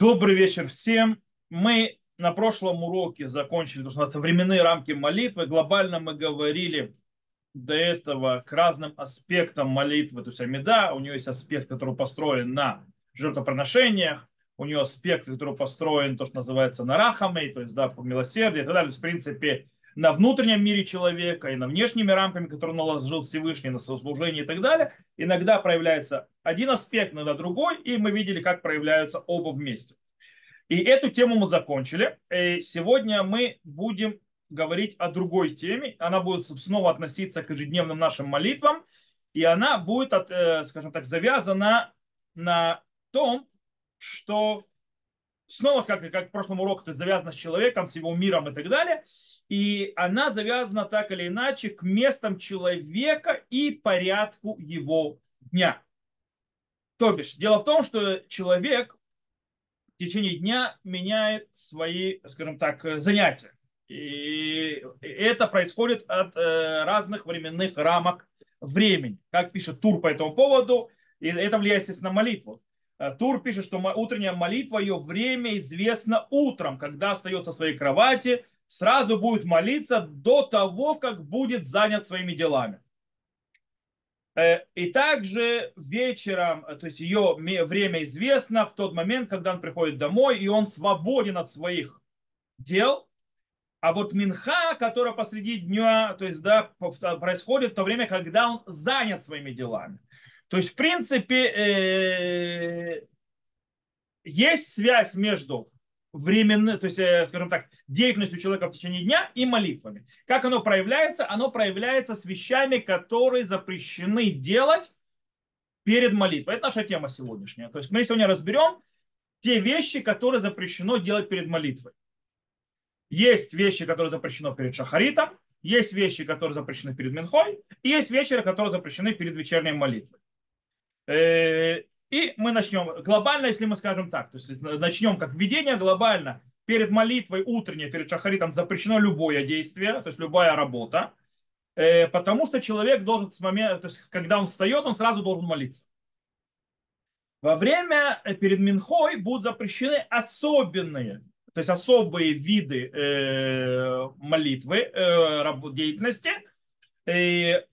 Добрый вечер всем. Мы на прошлом уроке закончили, то, что называется, временные рамки молитвы. Глобально мы говорили до этого к разным аспектам молитвы. То есть Амида, у нее есть аспект, который построен на жертвоприношениях, у нее аспект, который построен, то, что называется, на рахамей, то есть да, по милосердию и так далее. То есть, в принципе, на внутреннем мире человека и на внешними рамками, которые наложил Всевышний, на служение и так далее. Иногда проявляется один аспект, иногда другой, и мы видели, как проявляются оба вместе. И эту тему мы закончили. И сегодня мы будем говорить о другой теме. Она будет снова относиться к ежедневным нашим молитвам, и она будет, э, скажем так, завязана на том, что снова, как, как в прошлом уроке, то есть завязана с человеком, с его миром и так далее и она завязана так или иначе к местам человека и порядку его дня. То бишь, дело в том, что человек в течение дня меняет свои, скажем так, занятия. И это происходит от э, разных временных рамок времени. Как пишет Тур по этому поводу, и это влияет, естественно, на молитву. Э, Тур пишет, что утренняя молитва, ее время известно утром, когда остается в своей кровати, сразу будет молиться до того, как будет занят своими делами. Э, и также вечером, то есть ее время известно в тот момент, когда он приходит домой, и он свободен от своих дел. А вот минха, которая посреди дня, то есть, да, происходит в то время, когда он занят своими делами. То есть, в принципе, э, есть связь между временной, то есть, э, скажем так, деятельностью человека в течение дня и молитвами. Как оно проявляется? Оно проявляется с вещами, которые запрещены делать перед молитвой. Это наша тема сегодняшняя. То есть мы сегодня разберем те вещи, которые запрещено делать перед молитвой. Есть вещи, которые запрещено перед шахаритом, есть вещи, которые запрещены перед Минхой, и есть вещи, которые запрещены перед вечерней молитвой. И мы начнем глобально, если мы скажем так, то есть начнем как введение глобально. Перед молитвой утренней, перед шахаритом запрещено любое действие, то есть любая работа, э, потому что человек должен с момента, то есть когда он встает, он сразу должен молиться. Во время э, перед Минхой будут запрещены особенные, то есть особые виды э, молитвы, деятельности, и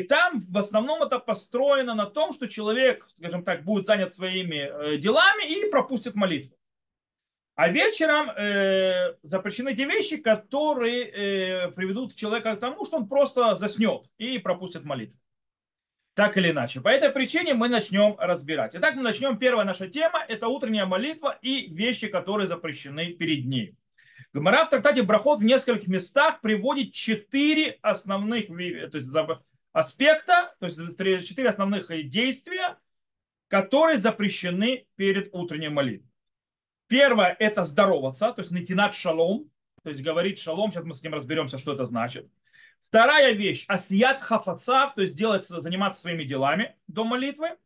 там в основном это построено на том, что человек, скажем так, будет занят своими э, делами и пропустит молитву. А вечером э, запрещены те вещи, которые э, приведут человека к тому, что он просто заснет и пропустит молитву. Так или иначе. По этой причине мы начнем разбирать. Итак, мы начнем. Первая наша тема – это утренняя молитва и вещи, которые запрещены перед ней. Гомора в трактате Брахот в нескольких местах приводит четыре основных то есть, аспекта, то есть четыре основных действия, которые запрещены перед утренней молитвой. Первое – это здороваться, то есть натинат шалом, то есть говорить шалом, сейчас мы с ним разберемся, что это значит. Вторая вещь – асият хафацав, то есть делать, заниматься своими делами до молитвы.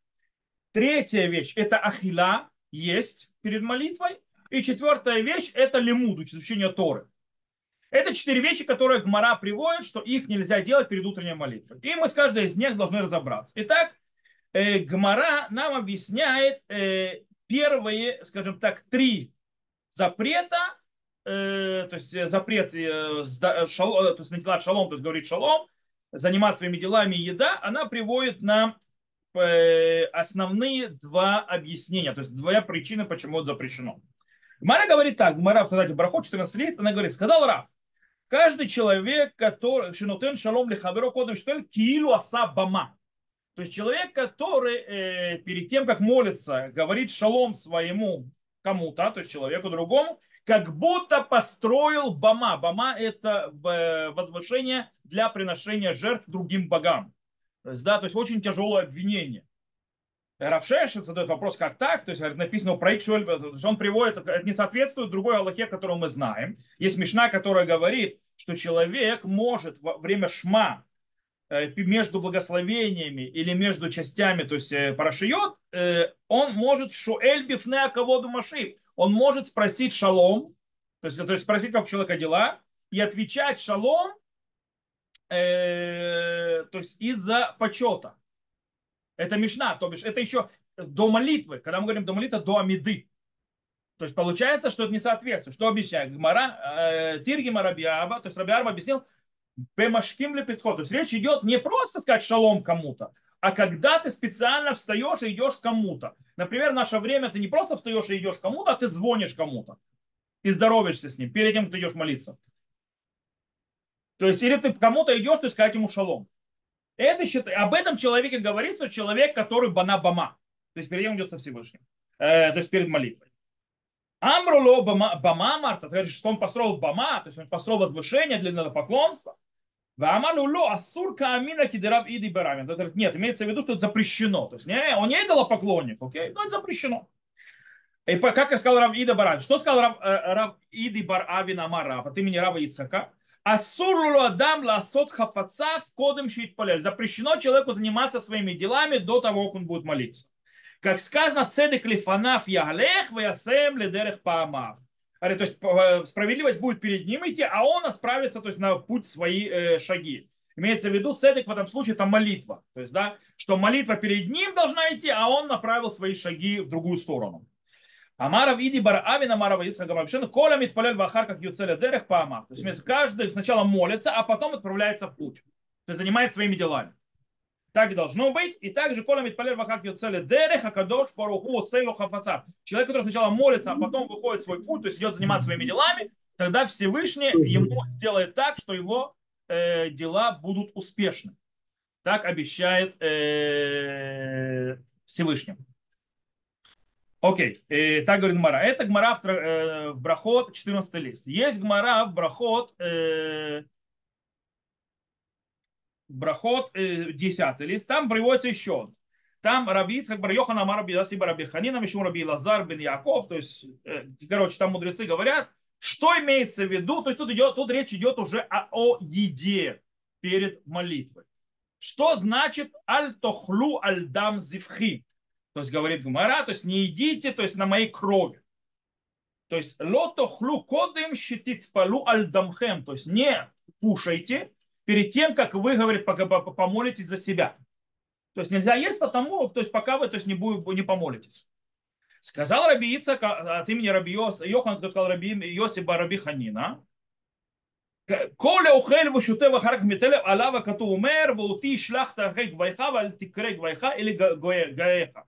Третья вещь – это ахила, есть перед молитвой. И четвертая вещь – это лимуд, изучение Торы. Это четыре вещи, которые Гмара приводит, что их нельзя делать перед утренней молитвой. И мы с каждой из них должны разобраться. Итак, э, Гмара нам объясняет э, первые, скажем так, три запрета, э, то есть запрет шалом, то есть на шалом, то есть говорит шалом, заниматься своими делами еда, она приводит нам основные два объяснения, то есть две причины, почему это запрещено. Гмара говорит так, Гмара в Садате Барахот 14 лист, она говорит, сказал Раф, Каждый человек, который шинотен шалом лихаверо кодом штель киилу аса бама. То есть человек, который э, перед тем, как молится, говорит шалом своему кому-то, то есть человеку другому, как будто построил бама. Бама – это э, возвышение для приношения жертв другим богам. То есть, да, то есть очень тяжелое обвинение. Равшеш задает вопрос, как так? То есть написано про Икшуэль, он приводит, это не соответствует другой Аллахе, которую мы знаем. Есть Мишна, которая говорит, что человек может во время шма э, между благословениями или между частями, то есть э, парашиот, э, он может шуэль бифне аководу машив. Он может спросить шалом, то есть, то есть спросить, как у человека дела, и отвечать шалом, э, то есть из-за почета. Это Мишна, то бишь это еще до молитвы. Когда мы говорим до молитвы, до Амиды. То есть получается, что это не соответствует. Что объясняет? Гмара, э, Тирги Марабиаба, то есть Рабиарба объяснил, Бемашким ли. То есть речь идет не просто сказать шалом кому-то, а когда ты специально встаешь и идешь кому-то. Например, в наше время ты не просто встаешь и идешь кому-то, а ты звонишь кому-то и здороваешься с ним перед тем, как ты идешь молиться. То есть, или ты кому-то идешь, ты сказать ему шалом. Это считай, об этом человеке говорится, человек, который бана бама. То есть перед ним идет со Всевышним. Э, то есть перед молитвой. Амруло бама, бама Марта, то есть, что он построил бама, то есть он построил возвышение для поклонства. Вамалуло асур камина кидерав иди барамин. Нет, имеется в виду, что это запрещено. То есть не, он не идолопоклонник, окей, но это запрещено. И как я сказал Рав Ида Баран, что сказал Рав, э, Рав Иди Бар Авин Амар от имени Рава Ицхака? Асур адам ласот хафаца в кодем полель. Запрещено человеку заниматься своими делами до того, как он будет молиться. Как сказано, цедек лифанаф яглех вясем ледерех паамав. То есть э, справедливость будет перед ним идти, а он справится то есть, на путь свои э, шаги. Имеется в виду цедек в этом случае это молитва. То есть, да, что молитва перед ним должна идти, а он направил свои шаги в другую сторону. Амаров иди бар авина Амарова Ицхака Рабшин, коля митпалель вахар как юцеля дерех по амах. То есть каждый сначала молится, а потом отправляется в путь. То есть занимается своими делами. Так и должно быть. И также коля митпалель вахар юцеля дерех, а кадош поруху сейлу хафаца. Человек, который сначала молится, а потом выходит в свой путь, то есть идет заниматься своими делами, тогда Всевышний ему сделает так, что его э, дела будут успешны. Так обещает э, Всевышний. Окей, okay. так говорит Гмара. Это Гмара в, э, в Брахот, 14 лист. Есть Гмара в Брахот, э, Брахот, э, 10 лист. Там приводится еще. Там Раби как Бар Йохана Амар Раби Ясиба Раби Ханина, Мишум Раби Лазар бен Яков. То есть, э, короче, там мудрецы говорят, что имеется в виду. То есть тут, идет, тут речь идет уже о, о еде перед молитвой. Что значит аль-тохлу аль-дам зивхи? То есть говорит Гумара, то есть не идите, то есть на моей крови. То есть лото хлу кодым щитит палу альдамхем. То есть не кушайте перед тем, как вы, говорит, помолитесь за себя. То есть нельзя есть потому, то есть пока вы то есть, не, будет, не помолитесь. Сказал Раби Ицак а, от имени Раби Йос, Йохан, который сказал Раби Йосиба Раби Ханина, Коля ухель вышуте вахарак метелев алава кату умер, ваути шлахта гэк вайха, валь вайха или гаэха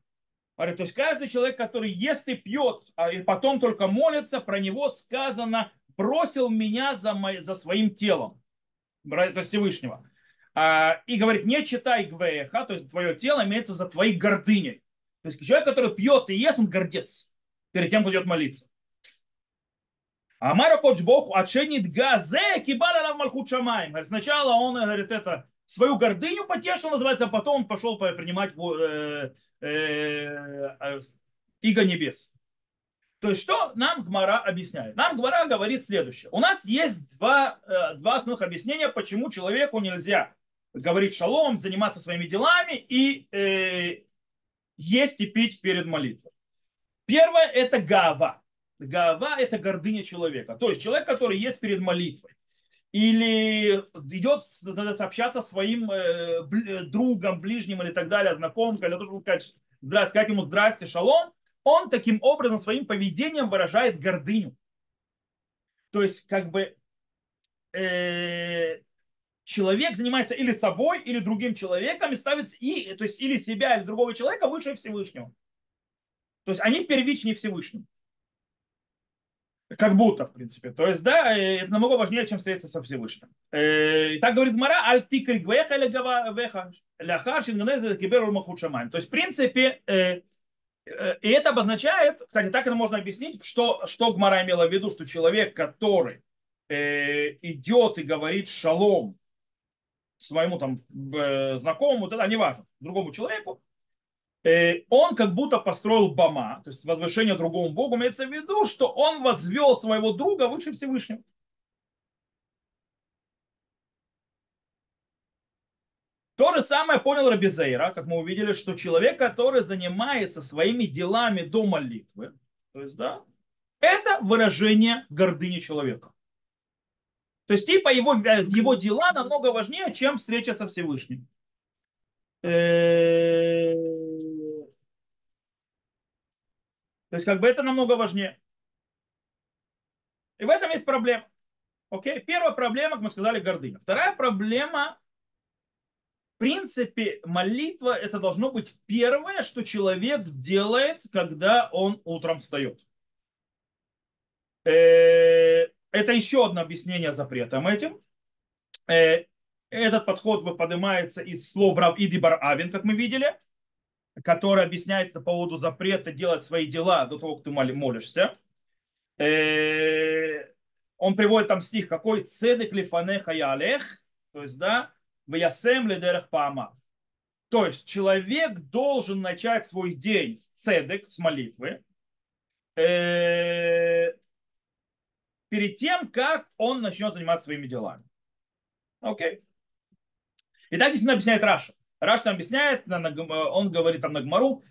то есть каждый человек, который ест и пьет, а потом только молится, про него сказано, бросил меня за, мой, за своим телом, то есть Всевышнего. А, и говорит, не читай гвеха, то есть твое тело имеется за твоей гордыней. То есть человек, который пьет и ест, он гордец перед тем, кто идет молиться. אמר הקדוש ברוך הוא לאחר שנתגאה זה קיבל עליו מלכות שמים. Сначала он говорит это свою гордыню потешил, называется, а потом он пошел принимать э, э, э, иго небес. То есть что нам Гмара объясняет? Нам Гмара говорит следующее. У нас есть два, э, два основных объяснения, почему человеку нельзя говорить шалом, заниматься своими делами и э, есть и пить перед молитвой. Первое – это гава. Гава – это гордыня человека. То есть человек, который есть перед молитвой или идет общаться своим э, другом, ближним или так далее, знакомым, для того, сказать, здрасте, сказать ему здрасте, шалом, он таким образом своим поведением выражает гордыню. То есть, как бы, э, человек занимается или собой, или другим человеком и ставит и, то есть, или себя, или другого человека выше Всевышнего. То есть, они первичнее Всевышнего. Как будто, в принципе. То есть, да, это намного важнее, чем встретиться со Всевышним. Э, и так говорит Мара, аль тикри гвеха гавеха, ляхар шинганезе киберу махут шамаем. То есть, в принципе, э, э, и это обозначает, кстати, так это можно объяснить, что, что Гмара имела в виду, что человек, который идет и говорит шалом своему там знакомому, тогда неважно, другому человеку, Э, он как будто построил Бама, то есть возвышение другому Богу, имеется в виду, что он возвел своего друга выше Всевышнего. То же самое понял Рабизейра, как мы увидели, что человек, который занимается своими делами до молитвы, то есть, да, это выражение гордыни человека. То есть, типа, его, его дела намного важнее, чем встреча со Всевышним. Э, то есть как бы это намного важнее. И в этом есть проблема. Окей? Первая проблема, как мы сказали, гордыня. Вторая проблема, в принципе, молитва это должно быть первое, что человек делает, когда он утром встает. Э, это еще одно объяснение запретом этим. Э, этот подход поднимается из слов Рав Иди Бар Авин, как мы видели, который объясняет по поводу запрета делать свои дела до того, как ты молишься. Э, он приводит там стих, какой цедек лифанеха ялех, то есть, да, в ясем ледерех паама. То есть человек должен начать свой день с цедек, с молитвы, э, перед тем, как он начнет заниматься своими делами. Окей. И так здесь объясняет Раши. Раши там объясняет, он говорит там на Гмару,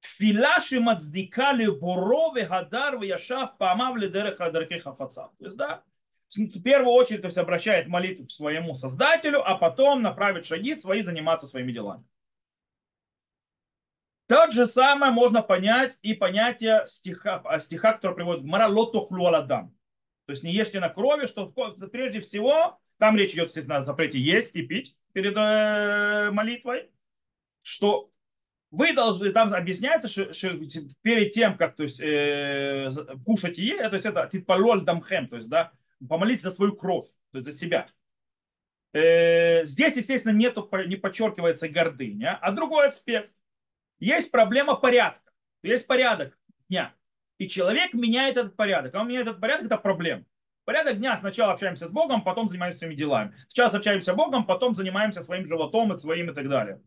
תפילה שמצדיקו לבוראו והדר ישם פעמיו לדרך דרכי חפציו. То есть, да, в первую очередь, то есть обращает молитву к своему создателю, а потом направит шаги свои заниматься своими делами. То же самое можно понять и понятие стиха, стиха который приводит Гмара лотухлу аладам. То есть не ешьте на крови, что прежде всего, там речь идет, естественно, о запрете есть и пить перед э, молитвой, что вы должны, там объясняется, что, что перед тем, как то есть, э, кушать и есть, то есть это титпалоль дамхем, то есть, да, помолиться за свою кровь, то есть за себя. Э, здесь, естественно, нету, не подчеркивается гордыня, а другой аспект. Есть проблема порядка, есть порядок дня. И человек меняет этот порядок. А он меняет этот порядок, это проблема. Порядок дня сначала общаемся с Богом, потом занимаемся своими делами. Сейчас общаемся с Богом, потом занимаемся своим животом и своим и так далее.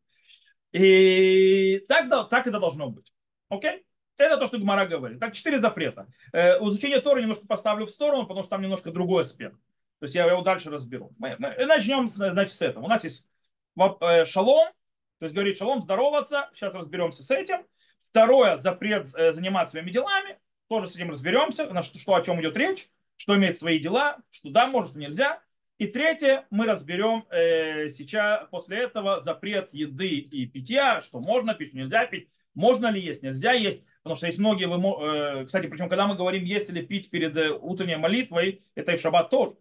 И так, так это должно быть. Окей? Это то, что Гмара говорит. Так, четыре запрета. Э, изучение Торы немножко поставлю в сторону, потому что там немножко другой аспект. То есть я его дальше разберу. Мы, начнем, значит, с этого. У нас есть э, шалом, то есть говорит шалом, здороваться. Сейчас разберемся с этим. Второе, запрет э, заниматься своими делами. Тоже с этим разберемся, на что о чем идет речь, что имеет свои дела, что да, может, нельзя. И третье, мы разберем э, сейчас, после этого, запрет еды и питья, что можно пить, что нельзя пить, можно ли есть, нельзя есть. Потому что есть многие, э, кстати, причем, когда мы говорим есть или пить перед э, утренней молитвой, это и в шаббат тоже.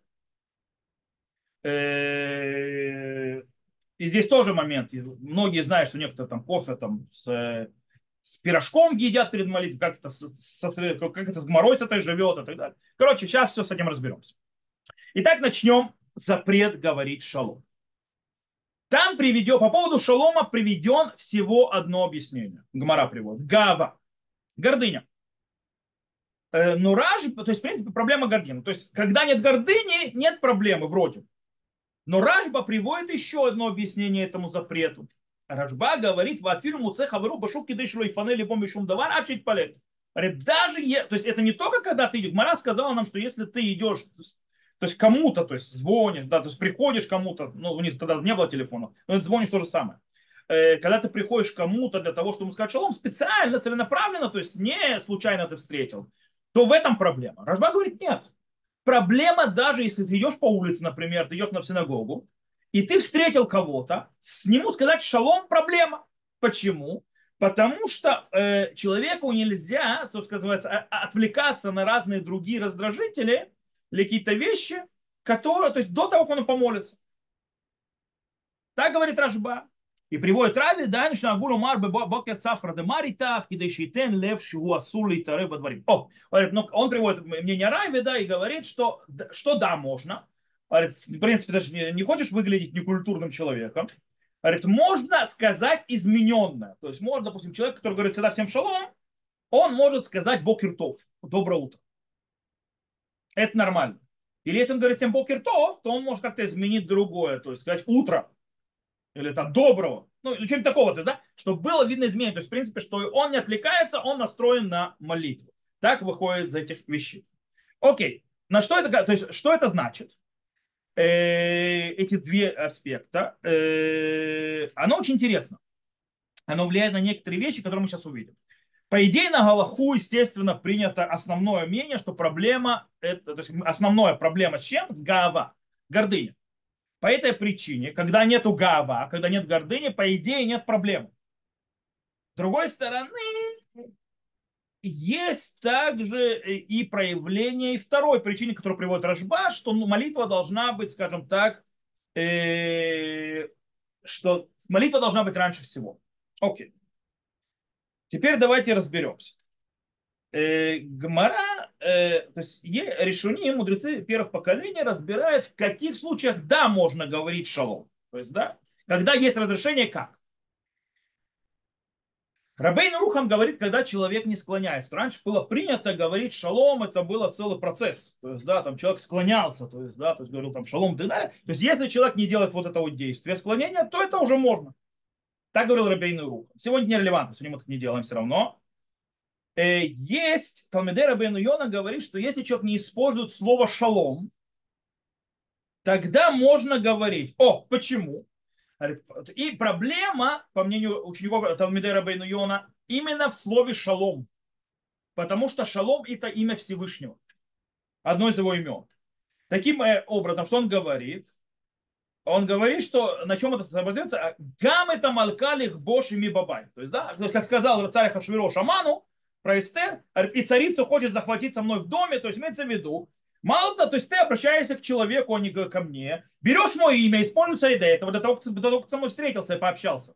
Э, и здесь тоже момент. Многие знают, что некоторые там кофе там с, с пирожком едят перед молитвой, как это, со, как это с гморой с этой живет и так далее. Короче, сейчас все с этим разберемся. Итак, начнем запрет говорить шалом. Там приведен, по поводу шалома приведен всего одно объяснение. Гмара приводит. Гава. Гордыня. Э, но раж, то есть, в принципе, проблема гордыни. То есть, когда нет гордыни, нет проблемы вроде. Но Ражба приводит еще одно объяснение этому запрету. Ражба говорит, в афиру муцеха выру башук кидышло и фанели бомби шум давар, а чуть палет. Говорит, даже, то есть это не только когда ты идешь, Марат сказал нам, что если ты идешь то есть кому-то, то есть звонишь, да, то есть приходишь кому-то, ну, у них тогда не было телефонов, но это звонишь то же самое. Э, когда ты приходишь кому-то для того, чтобы сказать шалом, специально, целенаправленно, то есть не случайно ты встретил, то в этом проблема. Рожба говорит, нет. Проблема даже, если ты идешь по улице, например, ты идешь на синагогу, и ты встретил кого-то, с нему сказать шалом проблема. Почему? Потому что э, человеку нельзя, то, что отвлекаться на разные другие раздражители, или какие-то вещи, которые, то есть до того, как он помолится. Так говорит Рашба. И приводит Рави, да, начинаю гуру марбе бокер цафра де маритав, кидешитен лев шигу асули тары дворим. О, говорит, ну, он приводит мнение Рави, да, и говорит, что, что да, можно. Говорит, в принципе, даже не, не хочешь выглядеть некультурным человеком. Говорит, можно сказать измененное. То есть, можно, допустим, человек, который говорит всегда всем шалом, он может сказать бокертов, доброе утро. Это нормально. Или если он говорит всем бокер то он может как-то изменить другое, то есть сказать утро или там доброго, ну, что-нибудь такого, -то, да, чтобы было видно изменение. То есть, в принципе, что он не отвлекается, он настроен на молитву. Так выходит из этих вещей. Окей, на что это, то есть, что это значит? Э, эти две аспекта. Э, оно очень интересно. Оно влияет на некоторые вещи, которые мы сейчас увидим. По идее, на Галаху, естественно, принято основное мнение, что проблема, это, то есть основная проблема с чем? С Гаава, гордыня. По этой причине, когда нету Гаава, когда нет гордыни, по идее нет проблем. С другой стороны, есть также и проявление и второй причины, которую приводит Рашба, что ну, молитва должна быть, скажем так, э, что молитва должна быть раньше всего. Окей. Теперь давайте разберемся. Э, Гмара, э, то есть решуни, мудрецы первых поколений разбирают, в каких случаях да, можно говорить шалом. То есть, да, когда есть разрешение, как. Рабейн Рухам говорит, когда человек не склоняется. Раньше было принято говорить шалом, это было целый процесс. То есть, да, там человек склонялся, то есть, да, то есть говорил там шалом и далее. То есть, если человек не делает вот этого действия склонения, то это уже можно. Так говорил Рабейн Рухам. Сегодня не релевантно, сегодня мы так не делаем все равно. Э, есть, Талмедей Рабейн Йона говорит, что если человек не использует слово шалом, тогда можно говорить. О, почему? И проблема, по мнению учеников Талмидера Бейну Йона, именно в слове шалом. Потому что шалом это имя Всевышнего. Одно из его имен. Таким э, образом, что он говорит? Он говорит, что на чем это сообразится? Гам это малкалих бош и мибабай. То есть, да, то есть, как сказал царь Хашвиро Шаману про Эстер, и царица хочет захватить со мной в доме, то есть имеется в виду, Мало того, то есть ты обращаешься к человеку, а не ко мне, берешь мое имя, используется и до этого, до того, как, до того, как со мной встретился и пообщался.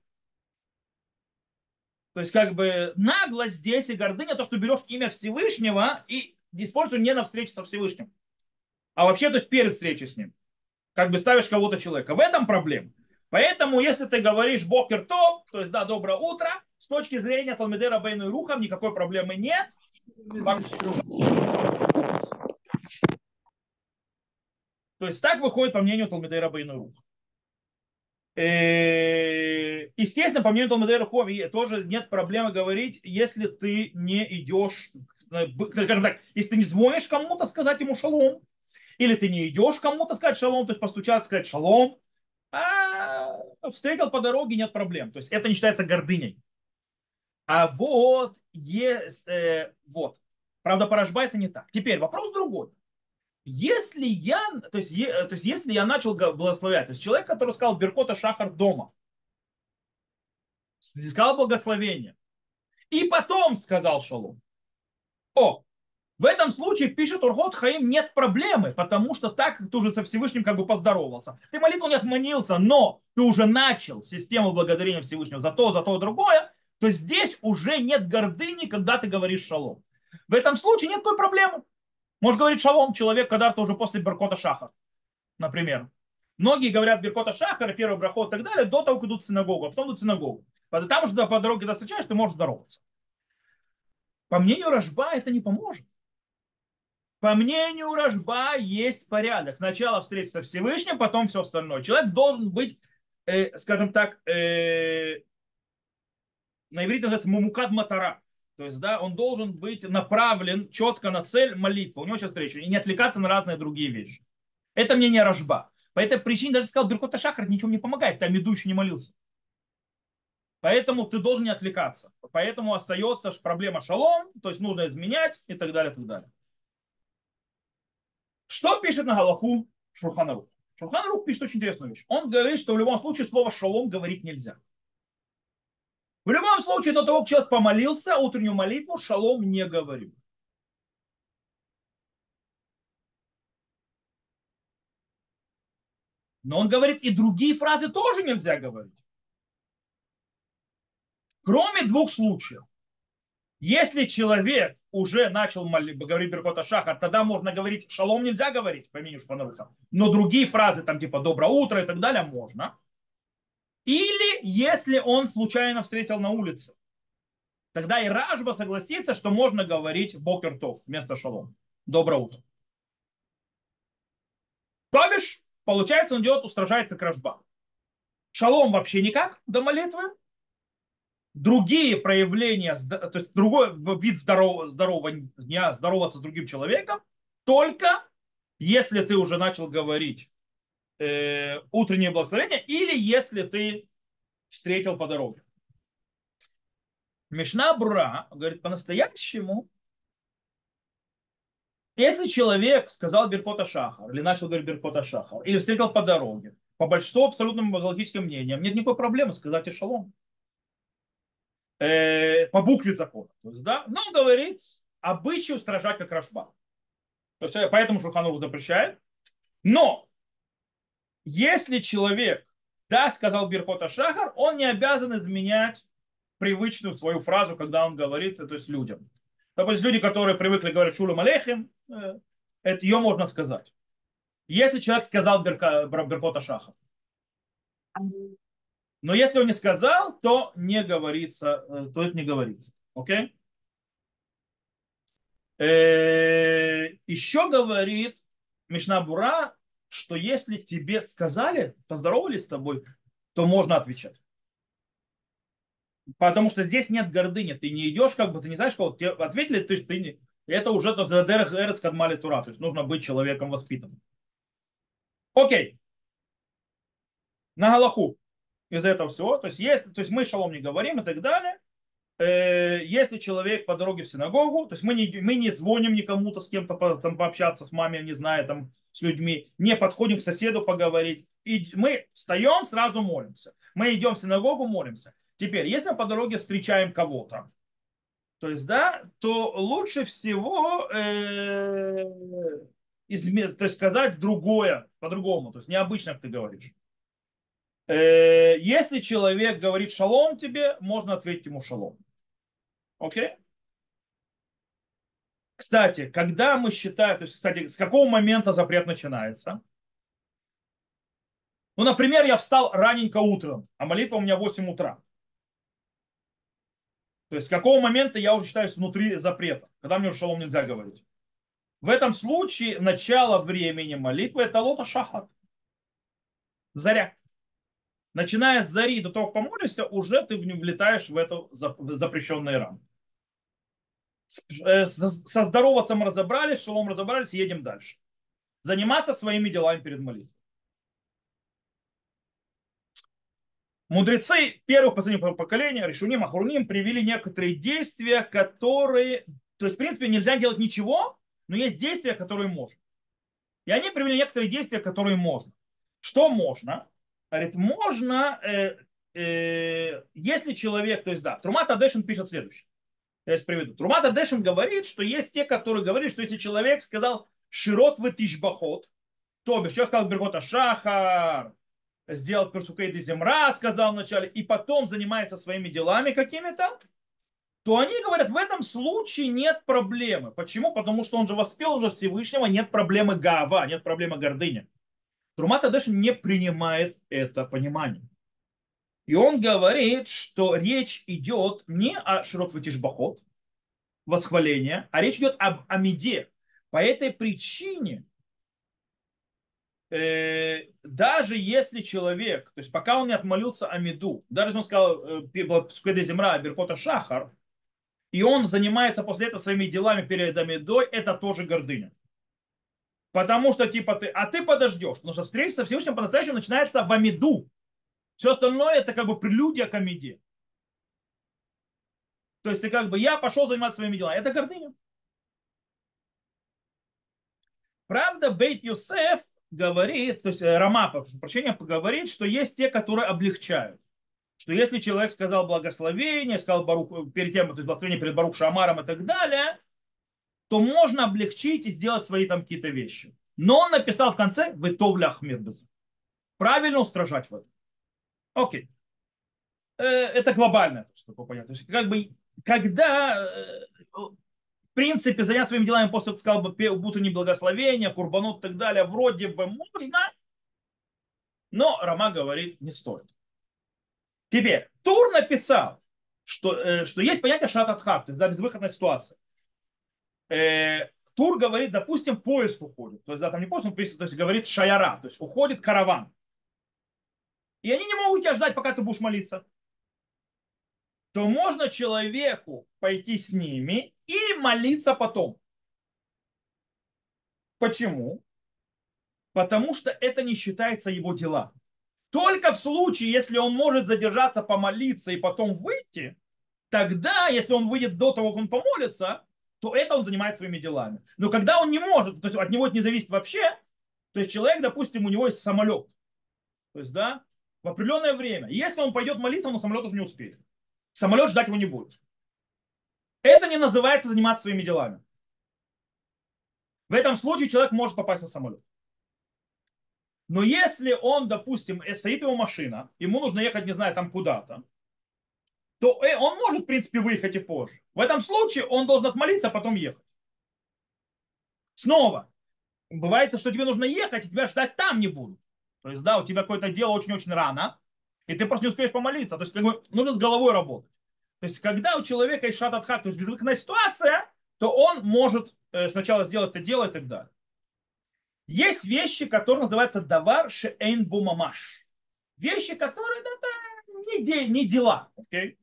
То есть как бы наглость здесь и гордыня, то, что берешь имя Всевышнего и используешь не на встрече со Всевышним, а вообще то есть перед встречей с ним. Как бы ставишь кого-то человека. В этом проблема. Поэтому, если ты говоришь Бокер Топ, то есть да, доброе утро, с точки зрения Талмедера Бейну и Рухам никакой проблемы нет. Вообще. То есть так выходит по мнению Талмидейра Байнурух. Э, естественно, по мнению Талмидейра Хоми тоже нет проблемы говорить, если ты не идешь, э, скажем так, если ты не звонишь кому-то сказать ему шалом, или ты не идешь кому-то сказать шалом, то есть постучаться, сказать шалом, а встретил по дороге, нет проблем. То есть это не считается гордыней. А вот, есть, э, вот. Правда, по это не так. Теперь вопрос другой. Если я, то есть, то есть если я начал благословлять, то есть человек, который сказал Беркота Шахар дома, сказал благословение, и потом сказал шалом. О, в этом случае пишет Урхот Хаим нет проблемы, потому что так ты уже со Всевышним как бы поздоровался. Ты молитву не отманился, но ты уже начал систему благодарения Всевышнего за то, за то, другое, то здесь уже нет гордыни, когда ты говоришь шалом. В этом случае нет той проблемы. Может говорить шалом человек когда-то уже после Беркота Шахар, например. Многие говорят Беркота Шахар, первый брахот и так далее, до того, как идут в синагогу, а потом идут в синагогу. Там уже по дороге, когда встречаешь, ты можешь здороваться. По мнению Рожба это не поможет. По мнению Рожба есть порядок. Сначала встреча со Всевышним, потом все остальное. Человек должен быть, э, скажем так, э, на иврите называется мумукад матара. То есть, да, он должен быть направлен четко на цель молитвы. У него сейчас встреча. И не отвлекаться на разные другие вещи. Это мнение Рожба. По этой причине даже сказал, Беркота Шахар ничего не помогает. Там еще не молился. Поэтому ты должен не отвлекаться. Поэтому остается проблема шалом, то есть нужно изменять и так далее, и так далее. Что пишет на Галаху Шурханарух? Шурханарух пишет очень интересную вещь. Он говорит, что в любом случае слово шалом говорить нельзя. В любом случае, до того, как человек помолился, утреннюю молитву шалом не говорю. Но он говорит, и другие фразы тоже нельзя говорить. Кроме двух случаев. Если человек уже начал говорить Беркота Шахар, тогда можно говорить, шалом нельзя говорить, по мнению Шпанаруха. Но другие фразы, там типа доброе утро и так далее, можно. Или если он случайно встретил на улице. Тогда и Ражба согласится, что можно говорить Бокертов вместо шалом. Доброе утро. То бишь, получается, он идет, устражает как Ражба. Шалом вообще никак до молитвы. Другие проявления, то есть другой вид здорового, здорового дня, здороваться с другим человеком, только если ты уже начал говорить э, утреннее благословение, или если ты встретил по дороге. Мишна Бра говорит, по-настоящему, если человек сказал Беркота Шахар, или начал говорить Беркота Шахар, или встретил по дороге, по большинству абсолютным галактическим мнениям, нет никакой проблемы сказать и э, по букве закона. То есть, да, но говорит, обычай устражать как рашба. То есть, поэтому Шуханур запрещает. Но если человек, да, сказал Бирхота Шахар, он не обязан изменять привычную свою фразу, когда он говорит, то есть людям. То есть люди, которые привыкли говорить шулам алейхим, э, это ее можно сказать. Если человек сказал Берка, Беркота Шаха. Но если он не сказал, то не говорится, э, то это не говорится. Окей? Э, еще говорит Мишнабура, что если тебе сказали, поздоровались с тобой, то можно отвечать. Потому что здесь нет гордыни. Ты не идешь, как бы ты не знаешь, кого тебе ответили, есть ты не... Это уже то Эрец Кадмали Тура. То есть нужно быть человеком воспитанным. Окей. На Галаху из этого всего. То есть, если, то есть мы шалом не говорим и так далее. Э, если человек по дороге в синагогу, то есть мы не, мы не звоним никому-то с кем-то там, пообщаться, с мамой, не знаю, там, с людьми, не подходим к соседу поговорить. И мы встаем, сразу молимся. Мы идем в синагогу, молимся. Теперь, если мы по дороге встречаем кого-то, то есть, да, то лучше всего э, изме... то есть сказать другое, по-другому, то есть необычно, как ты говоришь. Э, если человек говорит шалом тебе, можно ответить ему шалом. Окей? Кстати, когда мы считаем, то есть, кстати, с какого момента запрет начинается? Ну, например, я встал раненько утром, а молитва у меня в 8 утра. То есть с какого момента я уже считаюсь внутри запрета, когда мне уже шалом нельзя говорить. В этом случае начало времени молитвы это лота шахат. Заря. Начиная с зари до того, как помолишься, уже ты влетаешь в эту запрещенные рамки. Э, со здороваться мы разобрались, шалом разобрались, едем дальше. Заниматься своими делами перед молитвой. Мудрецы первых последнего поколения, Решуним, Ахурним, привели некоторые действия, которые... То есть, в принципе, нельзя делать ничего, но есть действия, которые можно. И они привели некоторые действия, которые можно. Что можно? Говорит, можно, э, э, если человек, то есть да, Трумат Адешин пишет следующее. Я сейчас приведу. Трумат Адешин говорит, что есть те, которые говорят, что если человек сказал широт в тишбахот, то бишь, человек сказал Бергота Шахар, сделал персукейды земра, сказал вначале, и потом занимается своими делами какими-то, то они говорят, в этом случае нет проблемы. Почему? Потому что он же воспел уже Всевышнего, нет проблемы гава, нет проблемы гордыни. Трумат Адеш не принимает это понимание. И он говорит, что речь идет не о широт ватишбахот, восхваление, а речь идет об Амиде. По этой причине Э, даже если человек, то есть пока он не отмолился Амиду, даже если он сказал э, Скуэде Земра, Беркота Шахар, и он занимается после этого своими делами перед Амидой, это тоже гордыня. Потому что типа ты, а ты подождешь, потому что встреча со Всевышним по-настоящему начинается в Амиду. Все остальное это как бы прелюдия к Амиде. То есть ты как бы, я пошел заниматься своими делами. Это гордыня. Правда, Бейт Йосеф говорит, то есть э, Рама, прошу прощения, говорит, что есть те, которые облегчают. Что если человек сказал благословение, сказал Барух, э, перед тем, то есть благословение перед Барух Шамаром и так далее, то можно облегчить и сделать свои там какие-то вещи. Но он написал в конце «Вытовля Ахмедбез». Правильно устражать в этом. Окей. Э, это глобально, чтобы понять. То есть, как бы, когда в принципе, заняться своими делами после сказал бы, будто не благословение, курбанут и так далее, вроде бы можно, но Рама говорит, не стоит. Теперь, Тур написал, что, э, что есть понятие шататхак, то есть да, безвыходная ситуация. Э, Тур говорит, допустим, поезд уходит. То есть, да, там не поезд, он пишет, то есть говорит шаяра, то есть уходит караван. И они не могут тебя ждать, пока ты будешь молиться. То можно человеку пойти с ними или молиться потом. Почему? Потому что это не считается его дела. Только в случае, если он может задержаться, помолиться и потом выйти, тогда, если он выйдет до того, как он помолится, то это он занимает своими делами. Но когда он не может, то есть от него это не зависит вообще, то есть человек, допустим, у него есть самолет, то есть, да, в определенное время. Если он пойдет молиться, он самолет уже не успеет. самолет ждать его не будет. Это не называется заниматься своими делами. В этом случае человек может попасть на самолет. Но если он, допустим, э, стоит его машина, ему нужно ехать, не знаю, там куда-то, то э, он может, в принципе, выехать и позже. В этом случае он должен отмолиться, а потом ехать. Снова. Бывает, что тебе нужно ехать, и тебя ждать там не будут. То есть, да, у тебя какое-то дело очень-очень рано, и ты просто не успеешь помолиться. То есть, как бы, нужно с головой работать. То есть, когда у человека есть шататхак, то есть безвыходная ситуация, то он может э, сначала сделать это дело и так далее. Есть вещи, которые называются давар шеэйн бумамаш. Вещи, которые да, да, не, де, не дела. Okay?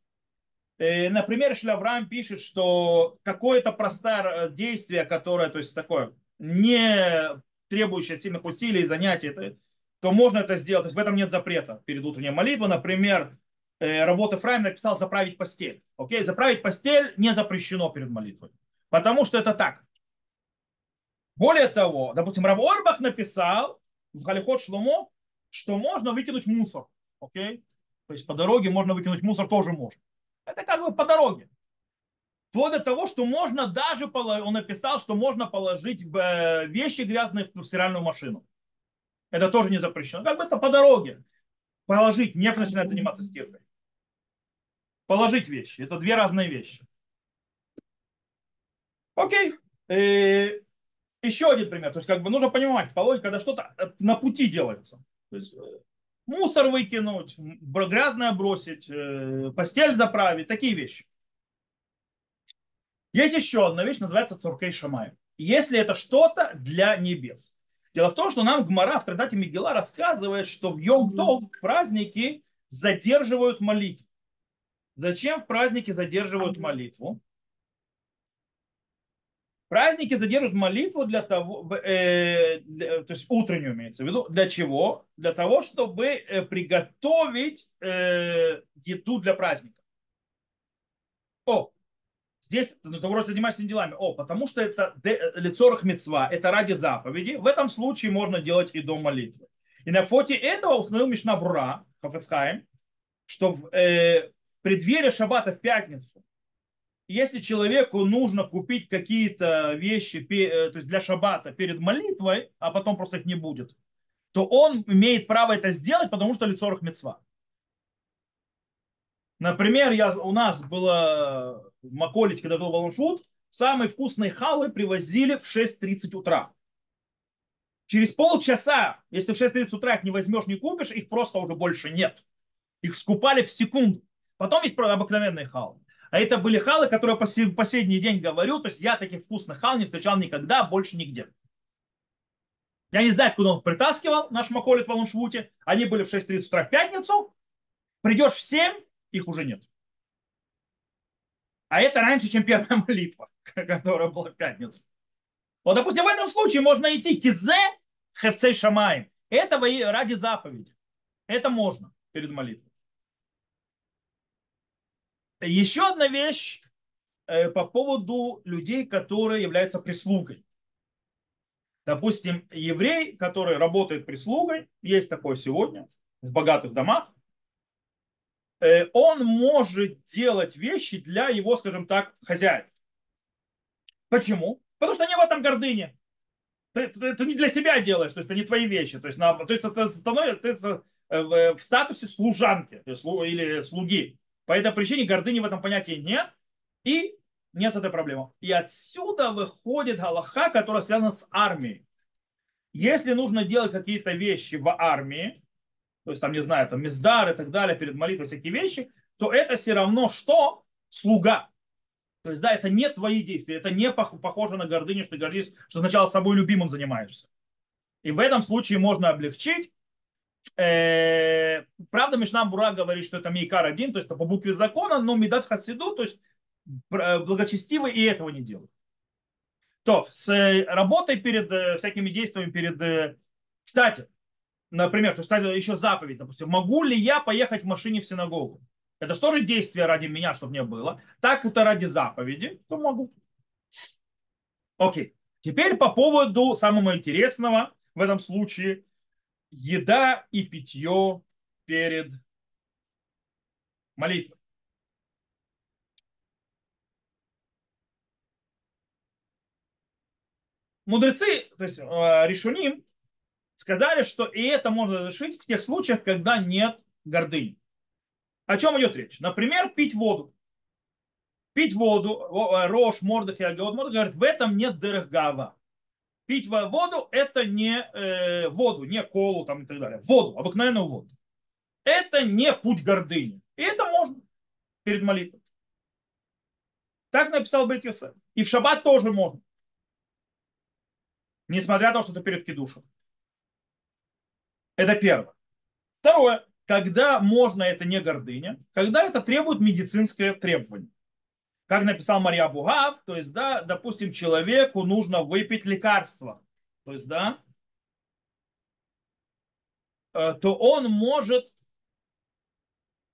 Э, например, Шляврам пишет, что какое-то простое действие, которое, то есть такое, не требующее сильных усилий, занятий, то можно это сделать. То есть в этом нет запрета перед утренней молитвой. Например, э, работа Фрайм написал заправить постель. Окей, заправить постель не запрещено перед молитвой. Потому что это так. Более того, допустим, Рав Орбах написал в Халихот Шломо, что можно выкинуть мусор. Окей? То есть по дороге можно выкинуть мусор тоже можно. Это как бы по дороге. Вплоть до того, что можно даже, он написал, что можно положить э, вещи грязные в стиральную машину. Это тоже не запрещено. Как бы это по дороге. Положить, не начинает заниматься стиркой. Положить вещи. Это две разные вещи. Окей. Э, еще один пример. То есть, как бы нужно понимать, по логике, когда что-то э, на пути делается. То есть, э, мусор выкинуть, грязное бросить, постель заправить, такие вещи. Есть еще одна вещь, называется цуркей шамай. Если это что-то для небес. Дело в том, что нам Гмара в трактате Мигела рассказывает, что в Йом-Тов праздники задерживают молитву. Зачем в праздники задерживают молитву? Праздники задерживают молитву для того, э, для, то есть утреннюю имеется в виду, для чего? Для того, чтобы э, приготовить э, еду для праздника. О, здесь ну, ты вроде занимаешься делами. О, потому что это лицорах мецва, это ради заповеди. В этом случае можно делать и до молитвы. И на фоте этого установил Мишна Брура, Хафецхайм, что в э, преддверии шаббата в пятницу если человеку нужно купить какие-то вещи э, то есть для шаббата перед молитвой, а потом просто их не будет, то он имеет право это сделать, потому что лицо мецва. Например, я, у нас было в Маколите, когда жил Баланшут, самые вкусные халы привозили в 6.30 утра. Через полчаса, если в 6.30 утра их не возьмешь, не купишь, их просто уже больше нет. Их скупали в секунду. Потом есть обыкновенные халы. А это были халы, которые по последний день говорю, то есть я таких вкусных хал не встречал никогда, больше нигде. Я не знаю, откуда он притаскивал наш Маколит в Алуншвуте. Они были в 6.30 утра в пятницу. Придешь в 7, их уже нет. А это раньше, чем первая молитва, которая была в пятницу. Вот, допустим, в этом случае можно идти кизе хевцей шамаем. Это ради заповеди. Это можно перед молитвой. Еще одна вещь э, по поводу людей, которые являются прислугой. Допустим, еврей, который работает прислугой, есть такое сегодня в богатых домах, он может делать вещи для его, скажем так, хозяев. Почему? Потому что они в этом гордыне. Ты, ты, ты не для себя делаешь, то есть это не твои вещи. То есть, на, то есть ты становишься в, в статусе служанки или слуги. По этой причине гордыни в этом понятии нет. И нет этой проблемы. И отсюда выходит галаха, которая связана с армией. Если нужно делать какие-то вещи в армии, то есть там, не знаю, там мездар и так далее, перед молитвой всякие вещи, то это все равно что? Слуга. То есть, да, это не твои действия, это не похоже на гордыню, что ты гордишься, что сначала собой любимым занимаешься. И в этом случае можно облегчить, Э, правда, Мишна Бура говорит, что это Мейкар один, то есть это по букве закона, но Медат Хасиду, то есть э, благочестивый и этого не делает. То, с э, работой перед всякими действиями, перед... Кстати, например, то есть еще заповедь, допустим, могу ли я поехать в машине в синагогу? Это что же действие ради меня, чтобы мне было? Так это ради заповеди, то могу. Окей. Теперь по поводу самого интересного в этом случае. Еда и питье перед молитвой. Мудрецы, то есть э, решуним, сказали, что и это можно разрешить в тех случаях, когда нет гордыни. О чем идет речь? Например, пить воду. Пить воду, Рош, Мордах и Агиот говорит, в этом нет дыргава. Пить воду это не э, воду, не колу там и так далее. Воду, обыкновенную воду. Это не путь гордыни. И это можно перед молитвой. Так написал Бет Йосеф. И в шаббат тоже можно. Несмотря на то, что это перед кидушем. Это первое. Второе. Когда можно, это не гордыня. Когда это требует медицинское требование. Как написал Мария Бугав, то есть, да, допустим, человеку нужно выпить лекарство. То есть, да, э, то он может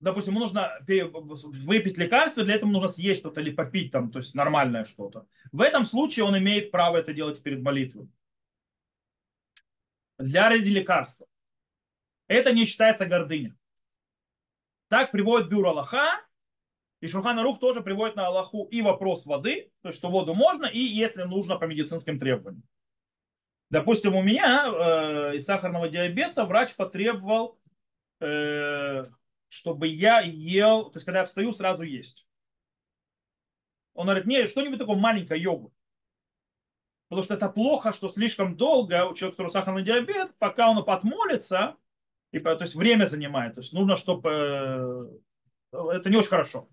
допустим, ему нужно выпить лекарство, для этого нужно съесть что-то или попить там, то есть нормальное что-то. В этом случае он имеет право это делать перед молитвой. Для ради лекарства. Это не считается гордыня. Так приводит Бюро Аллаха, и Шурхан Рух тоже приводит на Аллаху и вопрос воды, то есть что воду можно, и если нужно по медицинским требованиям. Допустим, у меня э, из сахарного диабета врач потребовал э, чтобы я ел, то есть когда я встаю, сразу есть. Он говорит, нет, что-нибудь такое маленькое йогурт. Потому что это плохо, что слишком долго у человека, у которого сахарный диабет, пока он подмолится, и, то есть время занимает. То есть нужно, чтобы... Э, это не очень хорошо.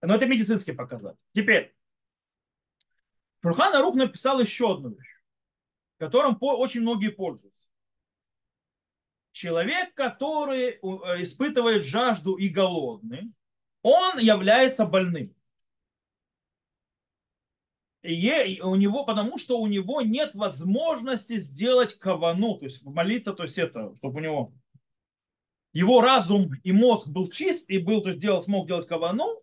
Но это медицинский показатель. Теперь, Шурхан Арух написал еще одну вещь, которым очень многие пользуются человек, который э, испытывает жажду и голодный, он является больным. И у него, потому что у него нет возможности сделать кавану, то есть молиться, то есть это, чтобы у него его разум и мозг был чист и был, то есть делал, смог делать кавану,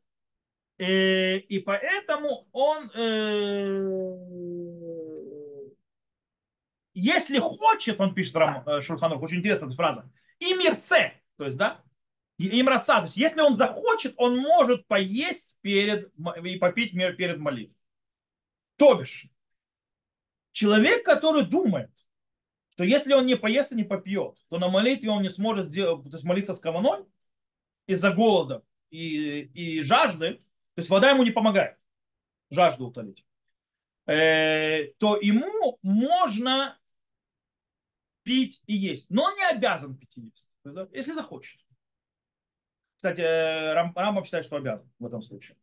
и, э, и поэтому он э, если хочет, он пишет Рам, э, Шульханов, очень интересная эта фраза, и мирце, то есть, да, и мраца, то есть, если он захочет, он может поесть перед, и попить перед молитвой. То бишь, человек, который думает, что если он не поест и не попьет, то на молитве он не сможет сделать, то есть молиться с каваной из-за голода и, и жажды, то есть вода ему не помогает жажду утолить, э, то ему можно пить и есть. Но он не обязан пить и есть, если захочет. Кстати, э, Рам, Рамбам считает, что обязан в этом случае.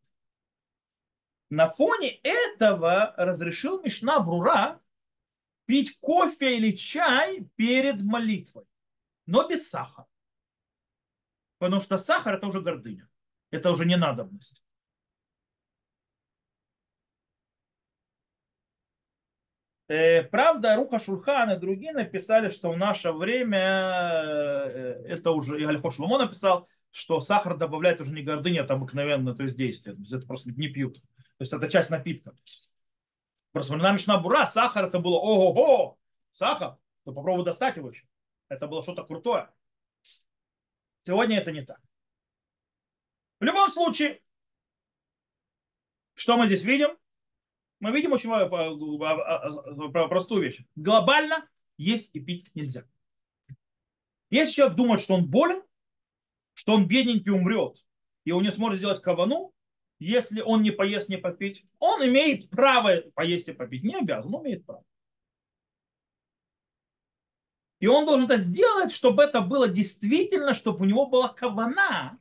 На фоне этого разрешил Мишна Брура пить кофе или чай перед молитвой, но без сахара. Потому что сахар это уже гордыня, это уже не надобность. Э, правда, Руха Шульхан и другие написали, что в наше время, э, это уже и Альхо Шломо написал, что сахар добавляет уже не гордыня, это обыкновенное то есть действие. То есть это просто не пьют. То есть это часть напитка. Просто времена Мишна Бура сахар это было ого-го, сахар, то попробуй достать его еще. Это было что-то крутое. Сегодня это не так. В любом случае, что мы здесь видим? мы видим очень простую вещь. Глобально есть и пить нельзя. Если человек думает, что он болен, что он бедненький умрет, и он не сможет сделать кавану, если он не поест, не попить, он имеет право поесть и попить. Не обязан, но имеет право. И он должен это сделать, чтобы это было действительно, чтобы у него была кавана,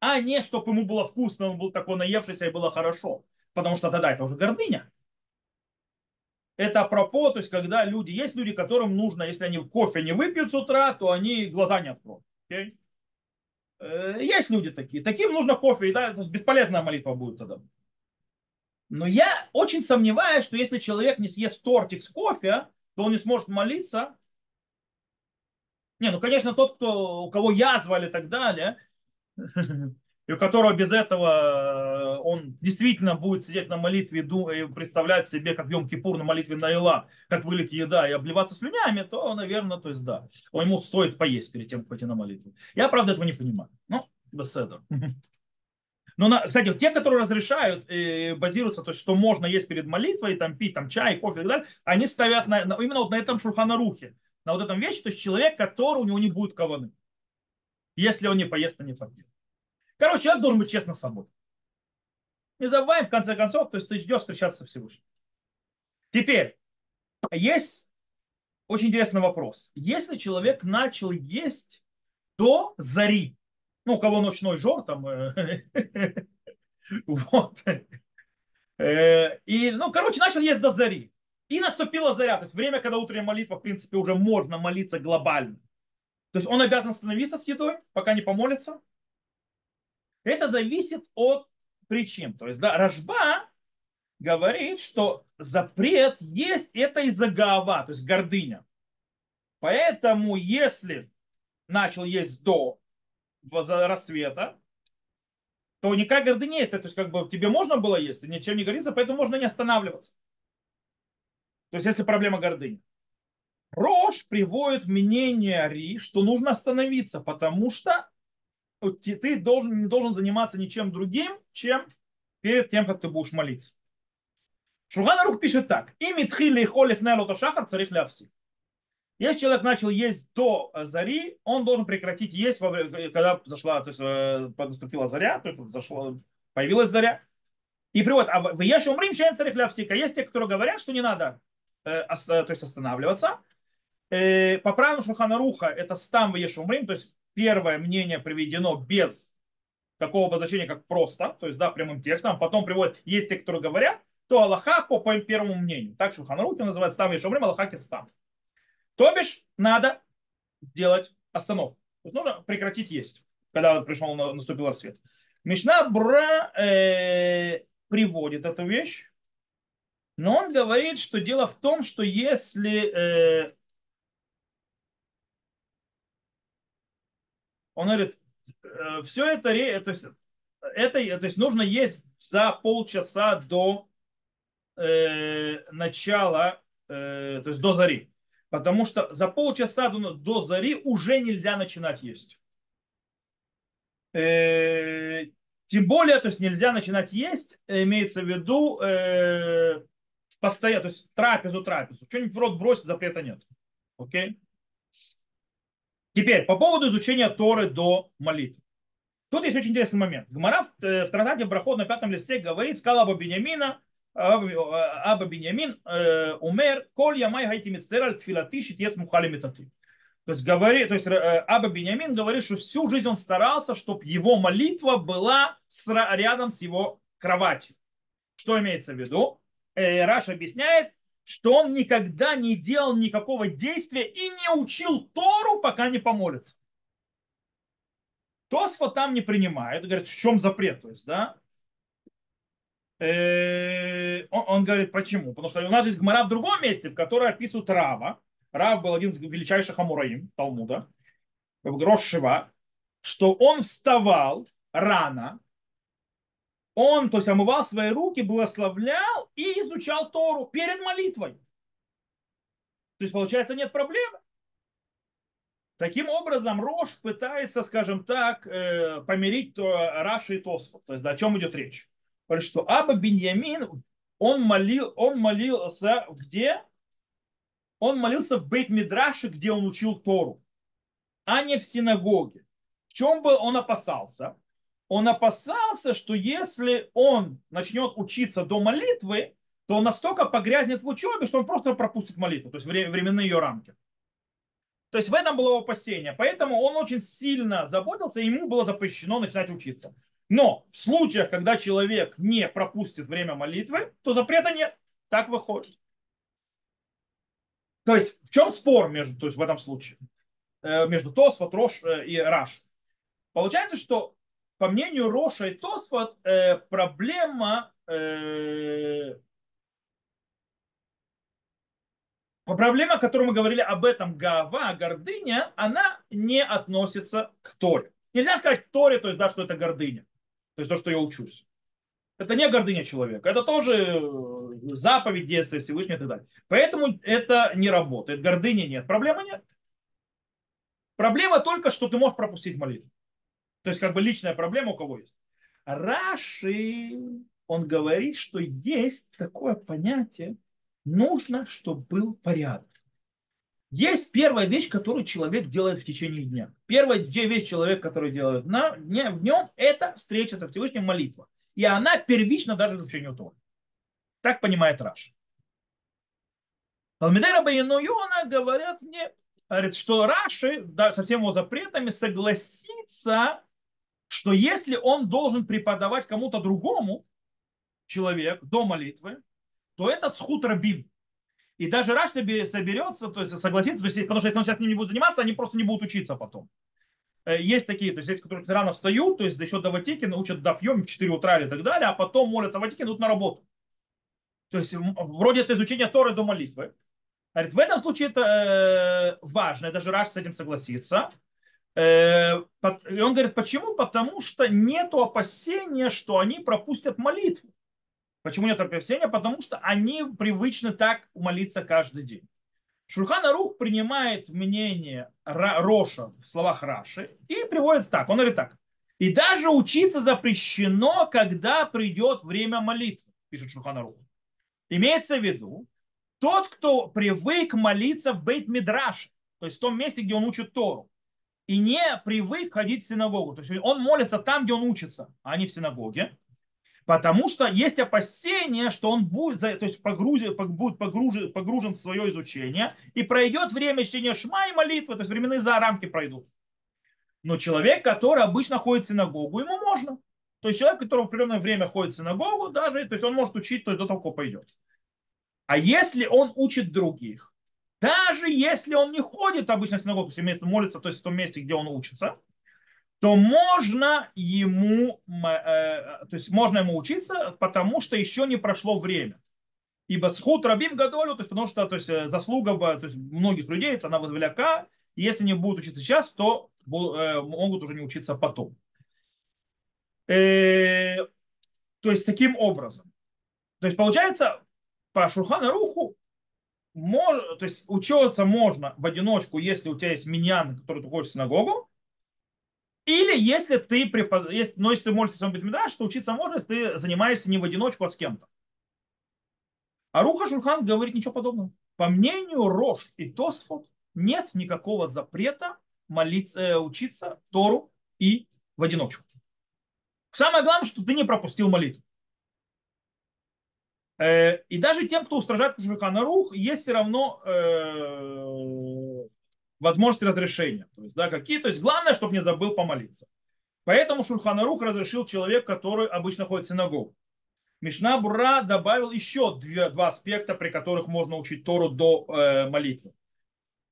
а не чтобы ему было вкусно, он был такой наевшийся и было хорошо потому что тогда это уже гордыня. Это апропо, то есть когда люди, есть люди, которым нужно, если они кофе не выпьют с утра, то они глаза не откроют. Okay? Э, есть люди такие. Таким нужно кофе, да, то есть бесполезная молитва будет тогда. Но я очень сомневаюсь, что если человек не съест тортик с кофе, то он не сможет молиться. Не, ну, конечно, тот, кто, у кого язвали и так далее, и у которого без этого э, он действительно будет сидеть на молитве и представлять себе, как в Йом-Кипур на молитве на Ила, как вылить еда и обливаться слюнями, то, наверное, то есть да, ему стоит поесть перед тем, как пойти на молитву. Я, правда, этого не понимаю. Ну, беседа. Но, кстати, те, которые разрешают, э, базируются, то есть, что можно есть перед молитвой, там, пить там, чай, кофе и так далее, они ставят на, на, именно вот на этом шурханарухе, на вот этом вещи, то есть человек, который у него не будет каваны. Если он не поест, то не попьет. Короче, человек должен быть честным с собой. Не забываем, в конце концов, то есть ты ждешь встречаться со Всевышним. Теперь, есть очень интересный вопрос. Если человек начал есть до зари, ну, у кого ночной жор, там, э, вот, э, и, ну, короче, начал есть до зари, и наступила заря, то есть время, когда утренняя молитва, в принципе, уже можно молиться глобально. То есть он обязан остановиться с едой, пока не помолится. Это зависит от причин. То есть, да, Рожба говорит, что запрет есть это из-за гава, то есть гордыня. Поэтому, если начал есть до рассвета, то никак гордыня это, то есть как бы тебе можно было есть, и ничем не горится, поэтому можно не останавливаться. То есть если проблема гордыни. Рош приводит мнение Ри, что нужно остановиться, потому что ты должен, не должен заниматься ничем другим, чем перед тем, как ты будешь молиться. Шурганарух пишет так. И митхили холев нелота шахар царих лявси. Если человек начал есть до зари, он должен прекратить есть, когда зашла, то есть э, наступила заря, то есть зашла, появилась заря. И приводит, а в Еш умрим шен царих лявсика. Есть те, которые говорят, что не надо э, то есть останавливаться. Э, по правилам Шуханаруха это стам в Еш умрим, то есть первое мнение приведено без какого обозначения, как просто, то есть да, прямым текстом. Потом приводит, есть те, которые говорят, то Аллаха по, по первому мнению. Так Шуханарух называется стам в Еш умрим, Аллаха кистам. То бишь, надо сделать остановку. То есть нужно прекратить есть, когда пришел, наступил рассвет. Мишна Бра э, приводит эту вещь, но он говорит, что дело в том, что если э, он говорит, э, все это, то есть, это, то есть нужно есть за полчаса до э, начала, э, то есть до зари. Потому что за полчаса до, до зари уже нельзя начинать есть. Э, тем более, то есть нельзя начинать есть, имеется в виду э, постоянно, то есть трапезу, трапезу. Что-нибудь в рот бросить, запрета нет. Окей? Теперь, по поводу изучения Торы до молитвы. Тут есть очень интересный момент. Гмара в, э, в Тратате Брахот на пятом листе говорит, сказал Аба Беньямина, Аба Беньямин э, умер, коль ямай гайти мицтераль тфилати шитец мухали метаты. То есть, говорит, то есть э, Аба Беньямин говорит, что всю жизнь он старался, чтобы его молитва была с, рядом с его кроватью. Что имеется в виду? Э, Раш объясняет, что он никогда не делал никакого действия и не учил Тору, пока не помолится. Тосфа там не принимает, говорит, в чем запрет, то есть, да, Э, он, он говорит, почему? Потому что у нас есть гмара в другом месте, в которой описывают Рава. Рав был один из величайших амураим Талмуда, Рошева, что он вставал рано, он, то есть, омывал свои руки, благословлял и изучал Тору перед молитвой. То есть, получается, нет проблемы. Таким образом, Рош пытается, скажем так, э, помирить Раши и Тосфу. То есть, о чем идет речь что Аба Беньямин, он, молил, он молился где? Он молился в бейт Мидраше, где он учил Тору, а не в синагоге. В чем бы он опасался? Он опасался, что если он начнет учиться до молитвы, то он настолько погрязнет в учебе, что он просто пропустит молитву, то есть временные ее рамки. То есть в этом было опасение. Поэтому он очень сильно заботился, и ему было запрещено начинать учиться. Но в случаях, когда человек не пропустит время молитвы, то запрета нет. Так выходит. То есть в чем спор между, то есть в этом случае э, между Тосфот, Рош э, и Раш? Получается, что по мнению Роша и Тосфот э, проблема Проблема, о которой мы говорили об этом, гава, гордыня, она не относится к Торе. Нельзя сказать в Торе, то есть, да, что это гордыня. То есть то, что я учусь. Это не гордыня человека. Это тоже э, заповедь действия Всевышнего и так далее. Поэтому это не работает. Гордыни нет. Проблемы нет. Проблема только, что ты можешь пропустить молитву. То есть как бы личная проблема у кого есть. Раши, он говорит, что есть такое понятие, нужно, чтобы был порядок. Есть первая вещь, которую человек делает в течение дня. Первая вещь человек, который делает на дне, в нем, это встреча со Всевышним молитва. И она первична даже изучению Торы. Так понимает Раш. Талмидей Рабаину Йона говорят мне, говорит, что Раши да, со всеми его запретами согласится, что если он должен преподавать кому-то другому, человек, до молитвы, то это схуд рабим. И даже Раш соберется, то есть согласится, то есть, потому что если он сейчас не будет заниматься, они просто не будут учиться потом. Э, есть такие, то есть эти, которые рано встают, то есть еще до Ватики учат дафьем в 4 утра и так далее, а потом молятся в Ватике, идут на работу. То есть вроде это изучение Торы до молитвы. Говорит, в этом случае это э, важно, даже Раш с этим согласится. Э, и он говорит, почему? Потому что нет опасения, что они пропустят молитву. Почему нет опасения? Потому что они привычны так молиться каждый день. Шульхан Рух принимает мнение Роша в словах Раши и приводит так. Он говорит так. И даже учиться запрещено, когда придет время молитвы, пишет Шульхан Рух. Имеется в виду, тот, кто привык молиться в бейт мидраш то есть в том месте, где он учит Тору, и не привык ходить в синагогу. То есть он молится там, где он учится, а не в синагоге. Потому что есть опасение, что он будет, то есть погрузен, будет погружен, погружен в свое изучение и пройдет время чтения шма и молитвы, то есть временные за рамки пройдут. Но человек, который обычно ходит в синагогу, ему можно. То есть человек, который в определенное время ходит в синагогу, даже, то есть он может учить, то есть до того, пойдет. А если он учит других, даже если он не ходит обычно в синагогу, то есть молится то есть в том месте, где он учится, то можно ему, э, то есть можно ему учиться, потому что еще не прошло время. Ибо схуд рабим гадолю, то есть потому что то есть, э, заслуга то есть, многих людей, это она велика, если не будут учиться сейчас, то э, могут уже не учиться потом. То есть таким образом. То есть получается, по Шурхану Руху, то есть учиться можно в одиночку, если у тебя есть миньян, который ты ходишь в синагогу, или если ты, препод... если, но если ты молишься своем Бетмидраш, то учиться можно, если ты занимаешься не в одиночку, а с кем-то. А Руха Шульхан говорит ничего подобного. По мнению Рош и Тосфот нет никакого запрета молиться, э, учиться Тору и в одиночку. Самое главное, что ты не пропустил молитву. Э, и даже тем, кто устражает Шульхана Рух, есть все равно э, возможности разрешения. То есть, да, какие, то есть главное, чтобы не забыл помолиться. Поэтому Шульханарух разрешил человек, который обычно ходит в синагогу. Мишна Бура добавил еще две, два аспекта, при которых можно учить Тору до э, молитвы.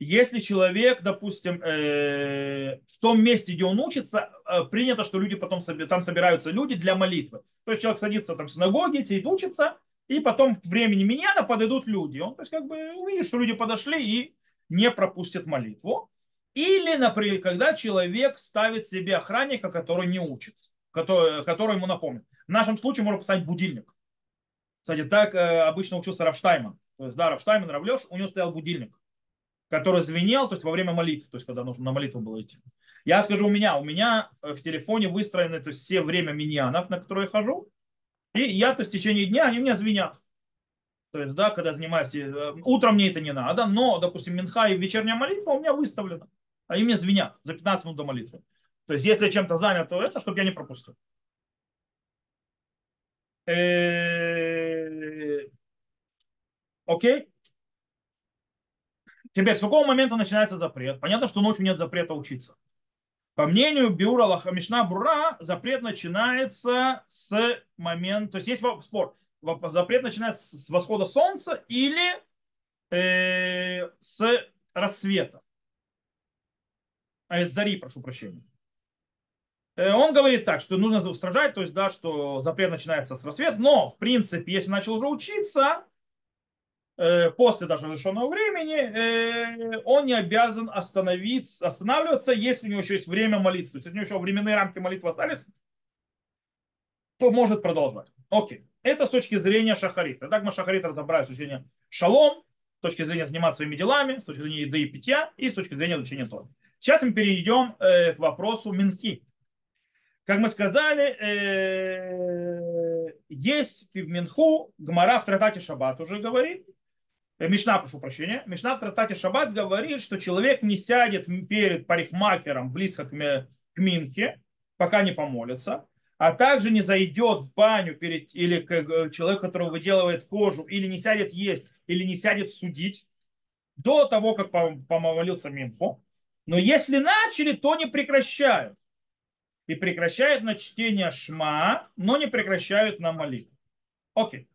Если человек, допустим, э, в том месте, где он учится, э, принято, что люди потом там собираются люди для молитвы. То есть человек садится там в синагоге, сидит, учится, и потом к времени миньяна подойдут люди. Он то есть, как бы увидит, что люди подошли и не пропустит молитву. Или, например, когда человек ставит себе охранника, который не учится, который, который ему напомнит. В нашем случае можно поставить будильник. Кстати, так э, обычно учился Рафштайман. То есть, да, Рафштайман, Равлеш, у него стоял будильник, который звенел, то есть во время молитвы, то есть когда нужно на молитву было идти. Я скажу, у меня, у меня э, в телефоне выстроены то есть, все время миньянов, на которые я хожу, и я, то есть в течение дня, они меня звенят. То есть, да, когда занимаешься, э, утром мне это не надо, но, допустим, Минха и вечерняя молитва у меня выставлена. Они мне звенят за 15 минут до молитвы. То есть, если я чем-то занят, то это, чтобы я не пропустил. Э, окей. Теперь, с какого момента начинается запрет? Понятно, что ночью нет запрета учиться. По мнению Биура Мишна Бура, запрет начинается с момента, то есть есть спор, запрет начинается с восхода солнца или э, с рассвета. А из зари, прошу прощения. Э, он говорит так, что нужно устражать, то есть, да, что запрет начинается с рассвета, но, в принципе, если начал уже учиться, после даже разрешенного времени, э, он не обязан остановиться, останавливаться, если у него еще есть время молиться. То есть, если у него еще временные рамки молитвы остались, то может продолжать. Окей. Это с точки зрения шахарита. Мы шахарит разобрали с точки зрения шалом, с точки зрения заниматься своими делами, с точки зрения еды и питья и с точки зрения изучения Торы. Сейчас мы перейдем э, к вопросу Минхи. Как мы сказали, э, есть в Минху, Гмара в Тратате Шаббат уже говорит, э, Мишна, прошу прощения, Мишна в Тратате Шаббат говорит, что человек не сядет перед парикмахером близко к Минхе, пока не помолится, а также не зайдет в баню перед, или к э, человеку, который выделывает кожу, или не сядет есть, или не сядет судить до того, как помолился Минху. Но если начали, то не прекращают и прекращают на чтение шма, но не прекращают на молитву. Окей.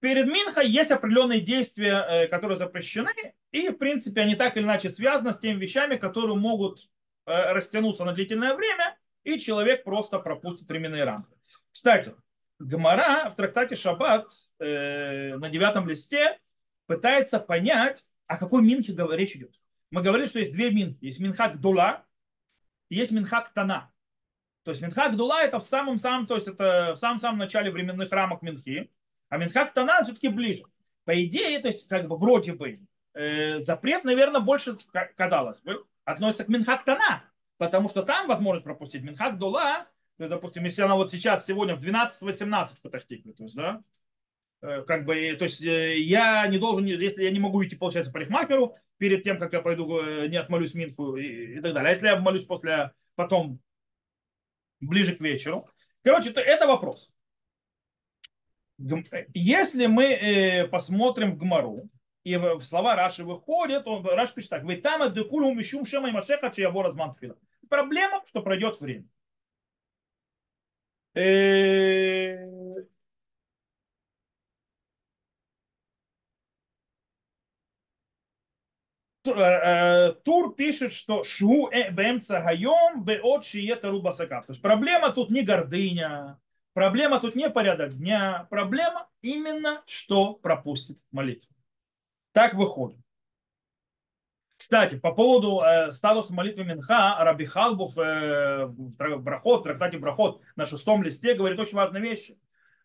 Перед Минха есть определенные действия, э, которые запрещены, и, в принципе, они так или иначе связаны с теми вещами, которые могут э, растянуться на длительное время, и человек просто пропустит временные рамки. Кстати, Гмара в трактате Шаббат э, на девятом листе пытается понять, о какой Минхе речь идет. Мы говорили, что есть две Минхи. Есть Минха Гдула, есть Минхак Тана. То есть Минхак Дула это в самом-самом, то есть это в самом-самом начале временных рамок Минхи, а Минхак Тана все-таки ближе. По идее, то есть как бы вроде бы э, запрет, наверное, больше, казалось бы, относится к Минхак Тана, потому что там возможность пропустить Минхак Дула, то есть, допустим, если она вот сейчас, сегодня в 12-18 в Патахтике, то есть, да, э, как бы, то есть э, я не должен, если я не могу идти, получается, по парикмахеру, перед тем, как я пойду, э, не отмолюсь Минху и, и так далее. А если я молюсь после, потом, ближе к вечеру. Короче, то это вопрос. Если мы э, посмотрим в Гмару, и в, слова Раши выходит, он, Раши пишет так, «Вы там декулу мишум шема и машеха чиябо разман Проблема, что пройдет время. Э, Э, э, Тур пишет, что шу э, бемца гайом беот шиета рубасакав. То есть проблема тут не гордыня, проблема тут не порядок дня, проблема именно, что пропустит молитву. Так выходит. Кстати, по поводу э, статуса молитвы Минха, Раби Халбов э, в Брахот, в трактате Брахот на шестом листе говорит очень важные вещи.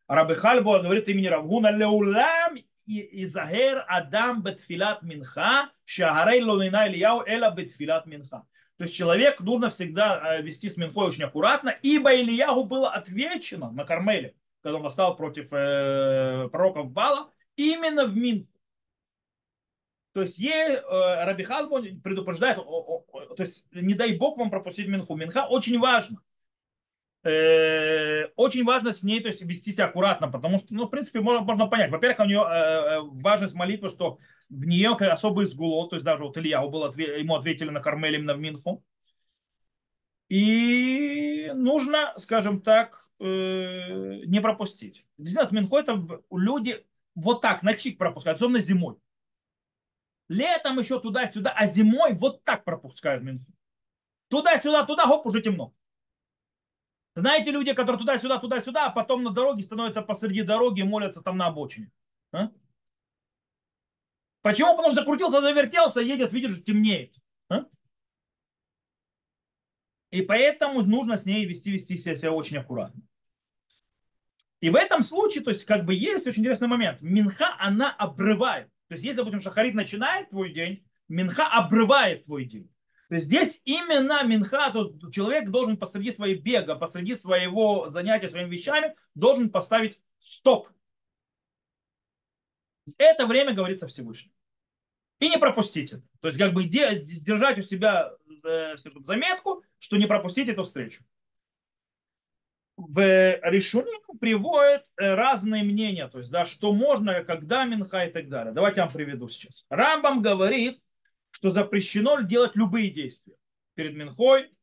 Раби Хальбо говорит имени Равгуна Леулам изагер адам бетфилат минха, шагарей лонина Ильяу эла бетфилат минха. То есть человек нужно всегда вести с минхой очень аккуратно, ибо Ильягу было отвечено на Кармеле, когда он восстал против э, пророков Бала, именно в Минху. То есть ей, э, Раби Халбон предупреждает, о, о, о, то есть не дай бог вам пропустить Минху. Минха очень важно. Э, очень важно с ней то есть, вести себя аккуратно, потому что, ну, в принципе, можно, можно понять. Во-первых, у нее э, э, важность молитвы, что в нее особый сгуло, то есть даже вот Илья был, ему ответили на Кармеле именно в Минху. И нужно, скажем так, не пропустить. Действительно, Минху это люди вот так на чик пропускают, особенно зимой. Летом еще туда-сюда, а зимой вот так пропускают Минху. Туда-сюда, туда, хоп, уже темно. Знаете, люди, которые туда-сюда, туда-сюда, а потом на дороге становятся посреди дороги и молятся там на обочине. А? Почему? Потому что закрутился, завертелся, едет, видит, что темнеет. А? И поэтому нужно с ней вести, вести себя, очень аккуратно. И в этом случае, то есть, как бы есть очень интересный момент. Минха, она обрывает. То есть, если, допустим, шахарит начинает твой день, Минха обрывает твой день. То есть здесь именно Минха, то человек должен посреди своего бега, посреди своего занятия своими вещами, должен поставить стоп. Это время говорится Всевышнему. И не пропустить это. То есть как бы держать у себя э, скажем, заметку, что не пропустить эту встречу. В решении приводят э, разные мнения, то есть, да, что можно, когда Минха и так далее. Давайте я вам приведу сейчас. Рамбам говорит, что запрещено делать любые действия перед Минхой,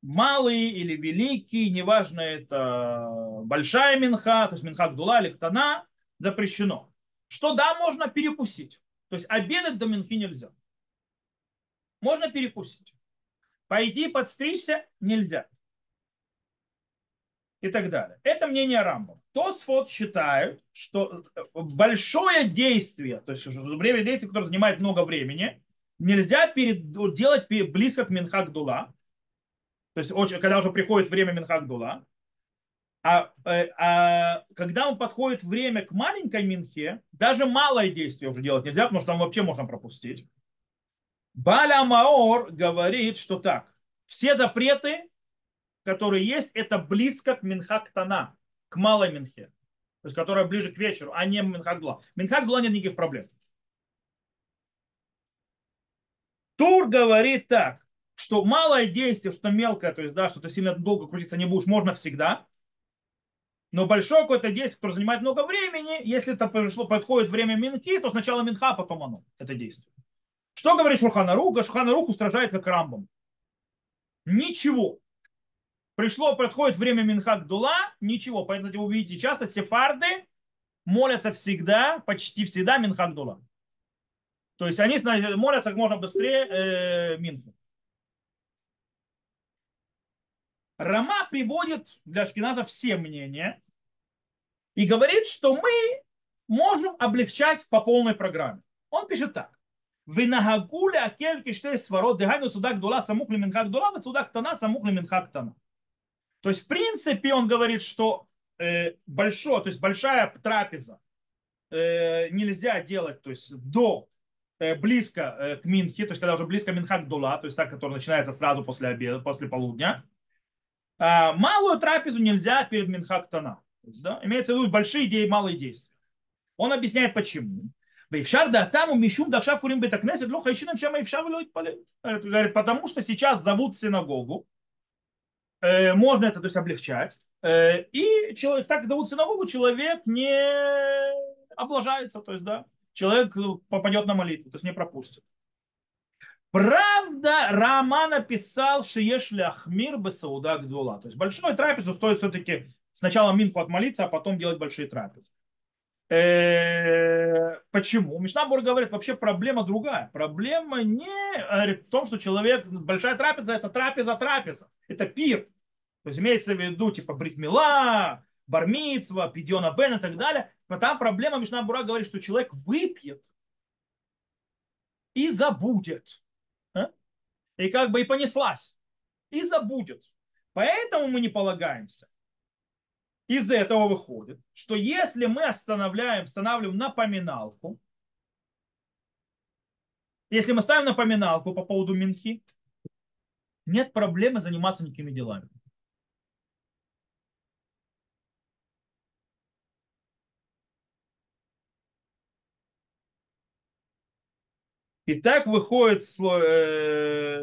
малые или великие, неважно, это большая Минха, то есть Минха Гдула или Ктана, запрещено. Что да, можно перекусить. То есть обедать до Минхи нельзя. Можно перекусить. Пойти подстричься нельзя. И так далее. Это мнение Рамбов. Тосфот считают, что большое действие, то есть время действия, которое занимает много времени, нельзя перед, делать близко к Минхагдула, то есть очень, когда уже приходит время Минхагдула, а, э, а когда он подходит время к маленькой Минхе, даже малое действие уже делать нельзя, потому что там вообще можно пропустить. Баля Маор говорит, что так, все запреты который есть, это близко к Минхактана, к малой Минхе, то есть которая ближе к вечеру, а не Минхагдула. Минхагдула нет никаких проблем. Тур говорит так, что малое действие, что мелкое, то есть, да, что ты сильно долго крутиться не будешь, можно всегда. Но большое какое-то действие, которое занимает много времени, если это пришло, подходит время Минхи, то сначала Минха, а потом оно, это действие. Что говорит Шурханарух? Шурханарух устражает как Рамбам. Ничего. Пришло, подходит время Минхак Дула, ничего. Поэтому вы увидите часто сефарды молятся всегда, почти всегда Минхак Дула. То есть они молятся как можно быстрее э, Минху. Рама приводит для Ашкиназа все мнения и говорит, что мы можем облегчать по полной программе. Он пишет так. Винагагуля акельки штей сворот дыхайну судак дула самухли минхак дула вот судак тана самухли минхак тана. То есть, в принципе, он говорит, что э, большое, то есть большая трапеза э, нельзя делать, то есть до Э, близко э, к Минхе, то есть когда уже близко минхак Дула, то есть та, которая начинается сразу после обеда, после полудня, а, малую трапезу нельзя перед Минха Ктана. Да? Имеется в виду большие идеи, малые действия. Он объясняет почему. Бейфшар там у Мишум да шапкурим бетакнесет лоха ищинам шама ившар Говорит, потому что сейчас зовут синагогу, э, можно это то есть, облегчать. И человек, так зовут синагогу, человек не облажается, то есть, да, человек попадет на молитву, то есть не пропустит. Правда, Рама написал Шиеш Ахмир Бесауда Гдула. То есть большой трапезу стоит все-таки сначала Минху отмолиться, а потом делать большие трапезы. Э, почему? Мишнабур говорит, вообще проблема другая. Проблема не в том, что человек, большая трапеза, это трапеза трапеза. Это пир. То есть имеется в виду типа бритмила, бармицва, пидьона бен и так далее. Там проблема Мишнабура говорит, что человек выпьет и забудет. А? И как бы и понеслась. И забудет. Поэтому мы не полагаемся из этого выходит, что если мы останавливаем, останавливаем напоминалку, если мы ставим напоминалку по поводу Минхи, нет проблемы заниматься никакими делами. И так выходит э,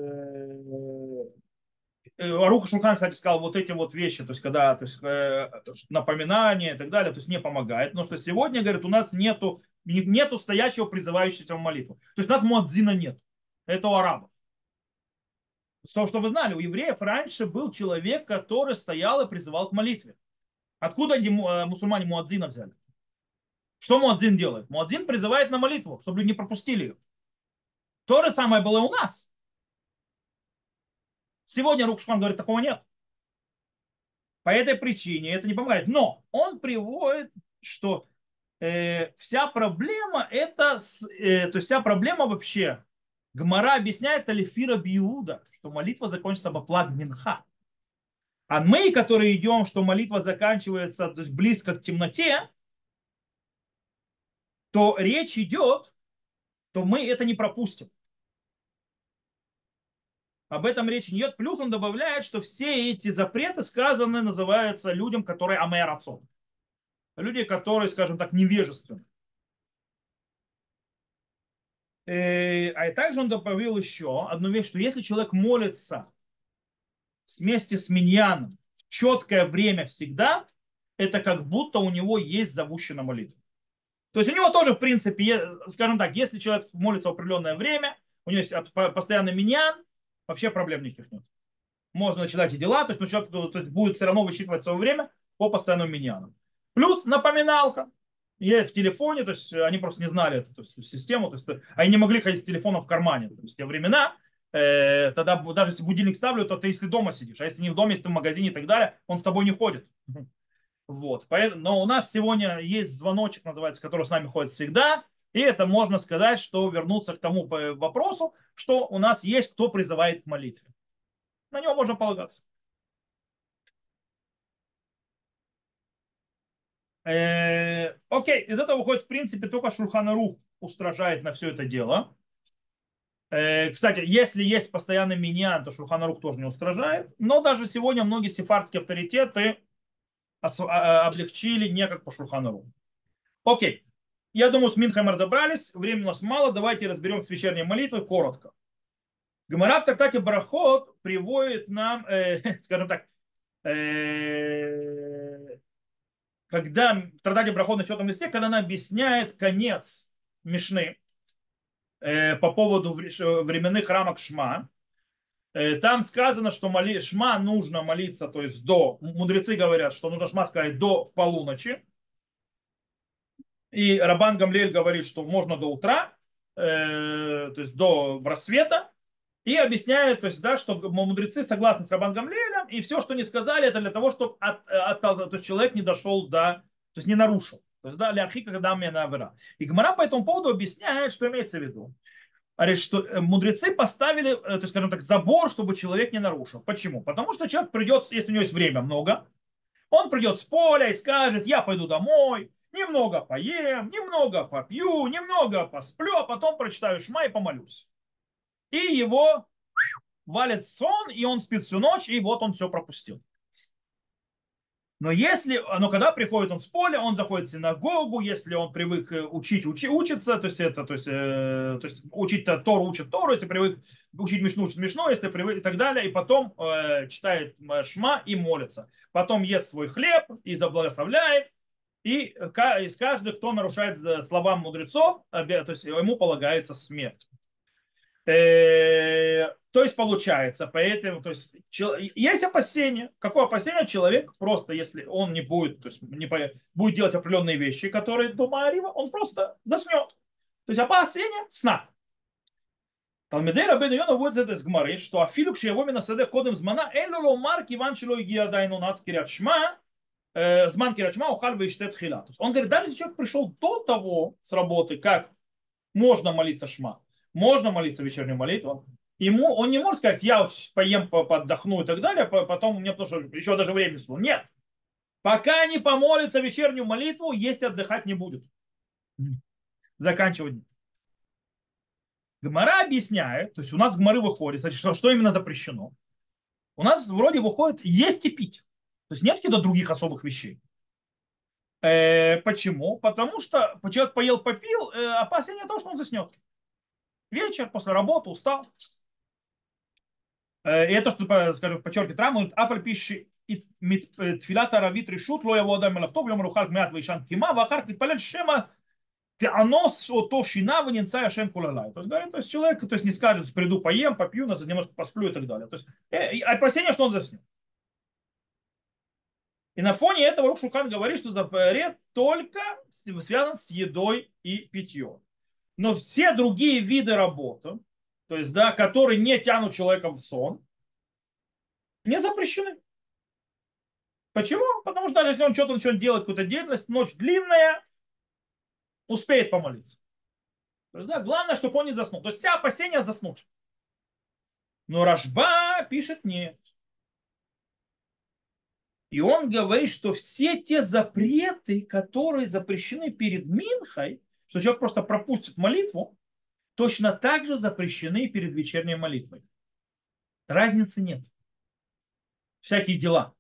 Э, Аруха Шулхан, кстати, сказал вот эти вот вещи, то есть когда то есть, э, напоминания и так далее, то есть не помогает. Но что сегодня, говорит, у нас нету, нету стоящего призывающего молитву. То есть у нас муадзина нет. Это у арабов. То, что вы знали, у евреев раньше был человек, который стоял и призывал к молитве. Откуда они, э, мусульмане муадзина взяли? Что муадзин делает? Муадзин призывает на молитву, чтобы люди не пропустили ее. То же самое было у нас. Сегодня Рукшхан говорит, такого нет. По этой причине это не помогает. Но он приводит, что э, вся проблема это, э, то есть вся проблема вообще, Гмара объясняет Алифира Биуда, что молитва закончится баплаг минха. А мы, которые идем, что молитва заканчивается то есть близко к темноте, то речь идет, то мы это не пропустим. Об этом речи не идет. Плюс он добавляет, что все эти запреты сказаны, называются людям, которые амэрацон. Люди, которые, скажем так, невежественны. Э, а также он добавил еще одну вещь, что если человек молится вместе с миньяном в четкое время всегда, это как будто у него есть зовущая молитва. То есть у него тоже, в принципе, скажем так, если человек молится в определенное время, у него есть постоянный миньян, вообще проблем никаких нет. Можно начинать и дела, то есть, ну, человек то есть, будет все равно высчитывать свое время по постоянному миньяну. Плюс напоминалка. Я в телефоне, то есть они просто не знали эту то есть, систему, то есть они не могли ходить с телефоном в кармане. То есть те времена, э, тогда даже если будильник ставлю, то ты если дома сидишь, а если не в доме, если ты в магазине и так далее, он с тобой не ходит. Вот. Поэтому, но у нас сегодня есть звоночек, называется, который с нами ходит всегда. И это можно сказать, что вернуться к тому вопросу, что у нас есть кто призывает к молитве. На него можно полагаться. Э, окей, из этого выходит, в принципе, только Шурхана Рух устражает на все это дело. Э, Кстати, если есть постоянный миньян, то Шулханарух тоже не устражает. Но даже сегодня многие сефардские авторитеты а- облегчили не как по Шулханаруху. Окей. Я думаю, с Минхем разобрались. Времени у нас мало. Давайте разберем с вечерней молитвой коротко. Гомора в трактате Барахот приводит нам, э, скажем так, э, когда в трактате Барахот на четвертом листе, когда она объясняет конец Мишны э, по поводу вре- временных рамок Шма, э, там сказано, что моли, Шма нужно молиться, то есть до, мудрецы говорят, что нужно Шма сказать до полуночи, и Рабан Гамлель говорит, что можно до утра, э, то есть до рассвета, и объясняет, то есть, да, что мудрецы согласны с Рабан Гамлелем, и все, что не сказали, это для того, чтобы от, от- то есть человек не дошел до, то есть не нарушил. То есть, да, ляхи, когда мне навера. И Гмара по этому поводу объясняет, что имеется в виду. Говорит, что э, мудрецы поставили, э, то есть, скажем так, забор, чтобы человек не нарушил. Почему? Потому что человек придет, если у него есть время много, он придет с поля и скажет, я пойду домой, немного поем, немного попью, немного посплю, а потом прочитаю шма и помолюсь. И его валит сон, и он спит всю ночь, и вот он все пропустил. Но если, но когда приходит он с поля, он заходит в синагогу, если он привык э, учить, учи, учиться, то есть это, то есть, э, то есть учить Тору, учит Тору, если привык учить Мишну, учит Мишну, если привык и так далее, и потом э, читает э, Шма и молится. Потом ест свой хлеб и заблагословляет, и из каждый, кто нарушает за- словам мудрецов, то есть ему полагается смерть. Э, То есть получается, поэтому, то есть есть опасение. Какое опасение? Человек просто, если он не будет, то есть не будет делать определенные вещи, которые до Маарива, он просто заснет. То есть опасение сна. Талмидей Рабен Йона вводит это из Гмары, что афилюк его минасаде кодем змана элю ломар киван шило игия дайну над кирят шма э, зман кирят шма ухаль вейштет хила. То есть он говорит, даже если человек пришел до того с работы, как можно молиться шма, можно молиться вечернюю молитву, ему, он не может сказать, я поем, по- подохну и так далее, по- потом мне потому что еще даже времени свободно. Нет. Пока не помолится вечернюю молитву, есть отдыхать не будет. Заканчивать. Гмара объясняет, то есть у нас гмары выходит, значит, что, что именно запрещено. У нас вроде выходит есть и пить. То есть нет каких-то других особых вещей. Э, почему? Потому что человек поел, попил, э, опасение того, что он заснет. Вечер, после работы, устал. Э, и это, что, скажем, подчеркивает Раму, афаль пищи тфилата э, равит решут, ло его адам мелавтов, йом рухарк мят вейшан кима, вахарк липалель шема ты о то шина вененца шем кулалай. То есть, говорит, то есть человек то есть, не скажет, приду поем, попью, назад немножко посплю и так далее. То есть, э, опасение, что он заснет. И на фоне этого Рук Шулхан говорит, что запрет только связан с едой и питьем. Но все другие виды работы, то есть, да, которые не тянут человека в сон, не запрещены. Почему? Потому что если он что-то начнет делать, какую-то деятельность, ночь длинная, успеет помолиться. То есть, да, главное, чтобы он не заснул. То есть вся опасения заснуть. Но Рашба пишет нет. И он говорит, что все те запреты, которые запрещены перед Минхой, что человек просто пропустит молитву, точно так же запрещены перед вечерней молитвой. Разницы нет. Всякие дела.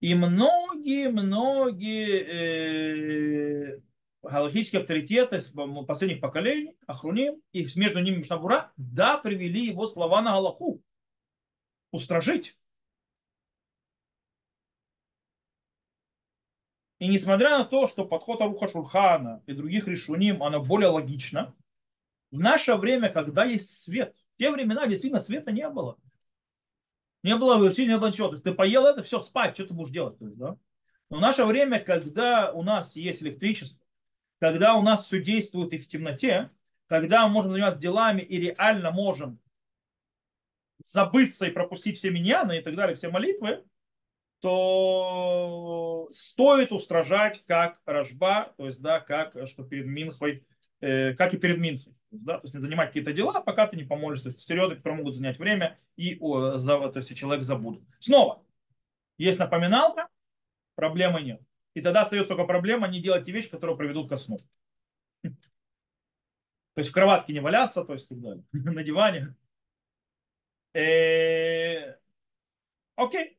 И многие-многие э, галактические авторитеты последних поколений, Ахруним, и между ними Мишнабура, да, привели его слова на Галаху. Устражить. И несмотря на то, что подход Аруха Шурхана и других решуним, оно более логично, в наше время, когда есть свет, в те времена действительно света не было. Не было вообще не было ничего. То есть ты поел это, все, спать, что ты будешь делать? То есть, да? Но в наше время, когда у нас есть электричество, когда у нас все действует и в темноте, когда мы можем заниматься делами и реально можем забыться и пропустить все миньяны и так далее, все молитвы, то стоит устражать как рожба, то есть, да, как что перед Минхой, э, как и перед Минхой. Да, то есть не занимать какие-то дела, пока ты не поможешь. То есть серьезно, которые могут занять время, и о, за, то есть, человек забудет. Снова, есть напоминалка, проблемы нет. И тогда остается только проблема не делать те вещи, которые приведут ко сну. То есть в кроватке не валяться, то есть так далее. На диване. Э, окей.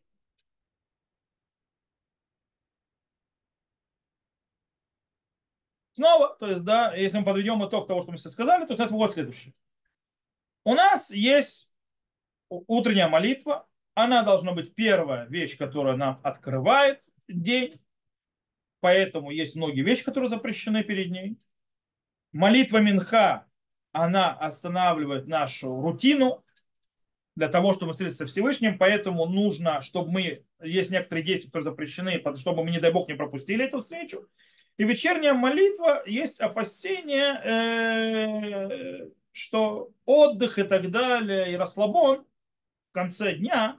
Снова, то есть, да, если мы подведем итог того, что мы сейчас сказали, то это вот следующее. У нас есть утренняя молитва. Она должна быть первая вещь, которая нам открывает день. Поэтому есть многие вещи, которые запрещены перед ней. Молитва Минха, она останавливает нашу рутину для того, чтобы встретиться со Всевышним. Поэтому нужно, чтобы мы, есть некоторые действия, которые запрещены, чтобы мы, не дай Бог, не пропустили эту встречу. И вечерняя молитва есть опасение, э, что отдых и так далее, и расслабон в конце дня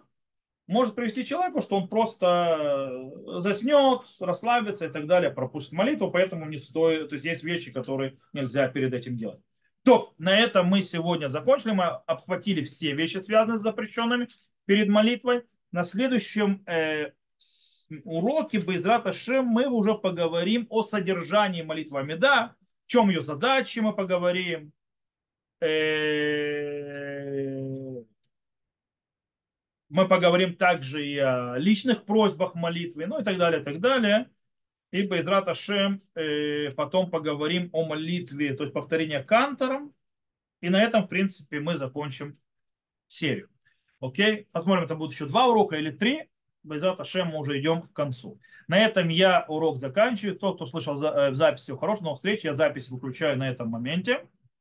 может привести человеку, что он просто заснет, расслабится и так далее, пропустит молитву, поэтому не стоит, то есть есть вещи, которые нельзя перед этим делать. То, на этом мы сегодня закончили, мы обхватили все вещи, связанные с запрещенными перед молитвой. На следующем э, уроке Байзрат Ашем мы уже поговорим о содержании молитвы Амида, в чем ее задачи мы поговорим. Э, мы поговорим также и о личных просьбах молитвы, ну и так далее, и так далее. И Байзрат Ашем э, потом поговорим о молитве, то есть повторение кантором. И на этом, в принципе, мы закончим серию. Окей? Посмотрим, это будет еще два урока или три. Байзат Ашем мы уже идем к концу. На этом я урок заканчиваю. Тот, кто слышал э, в записи, хорошего новых встреч. Я запись выключаю на этом моменте.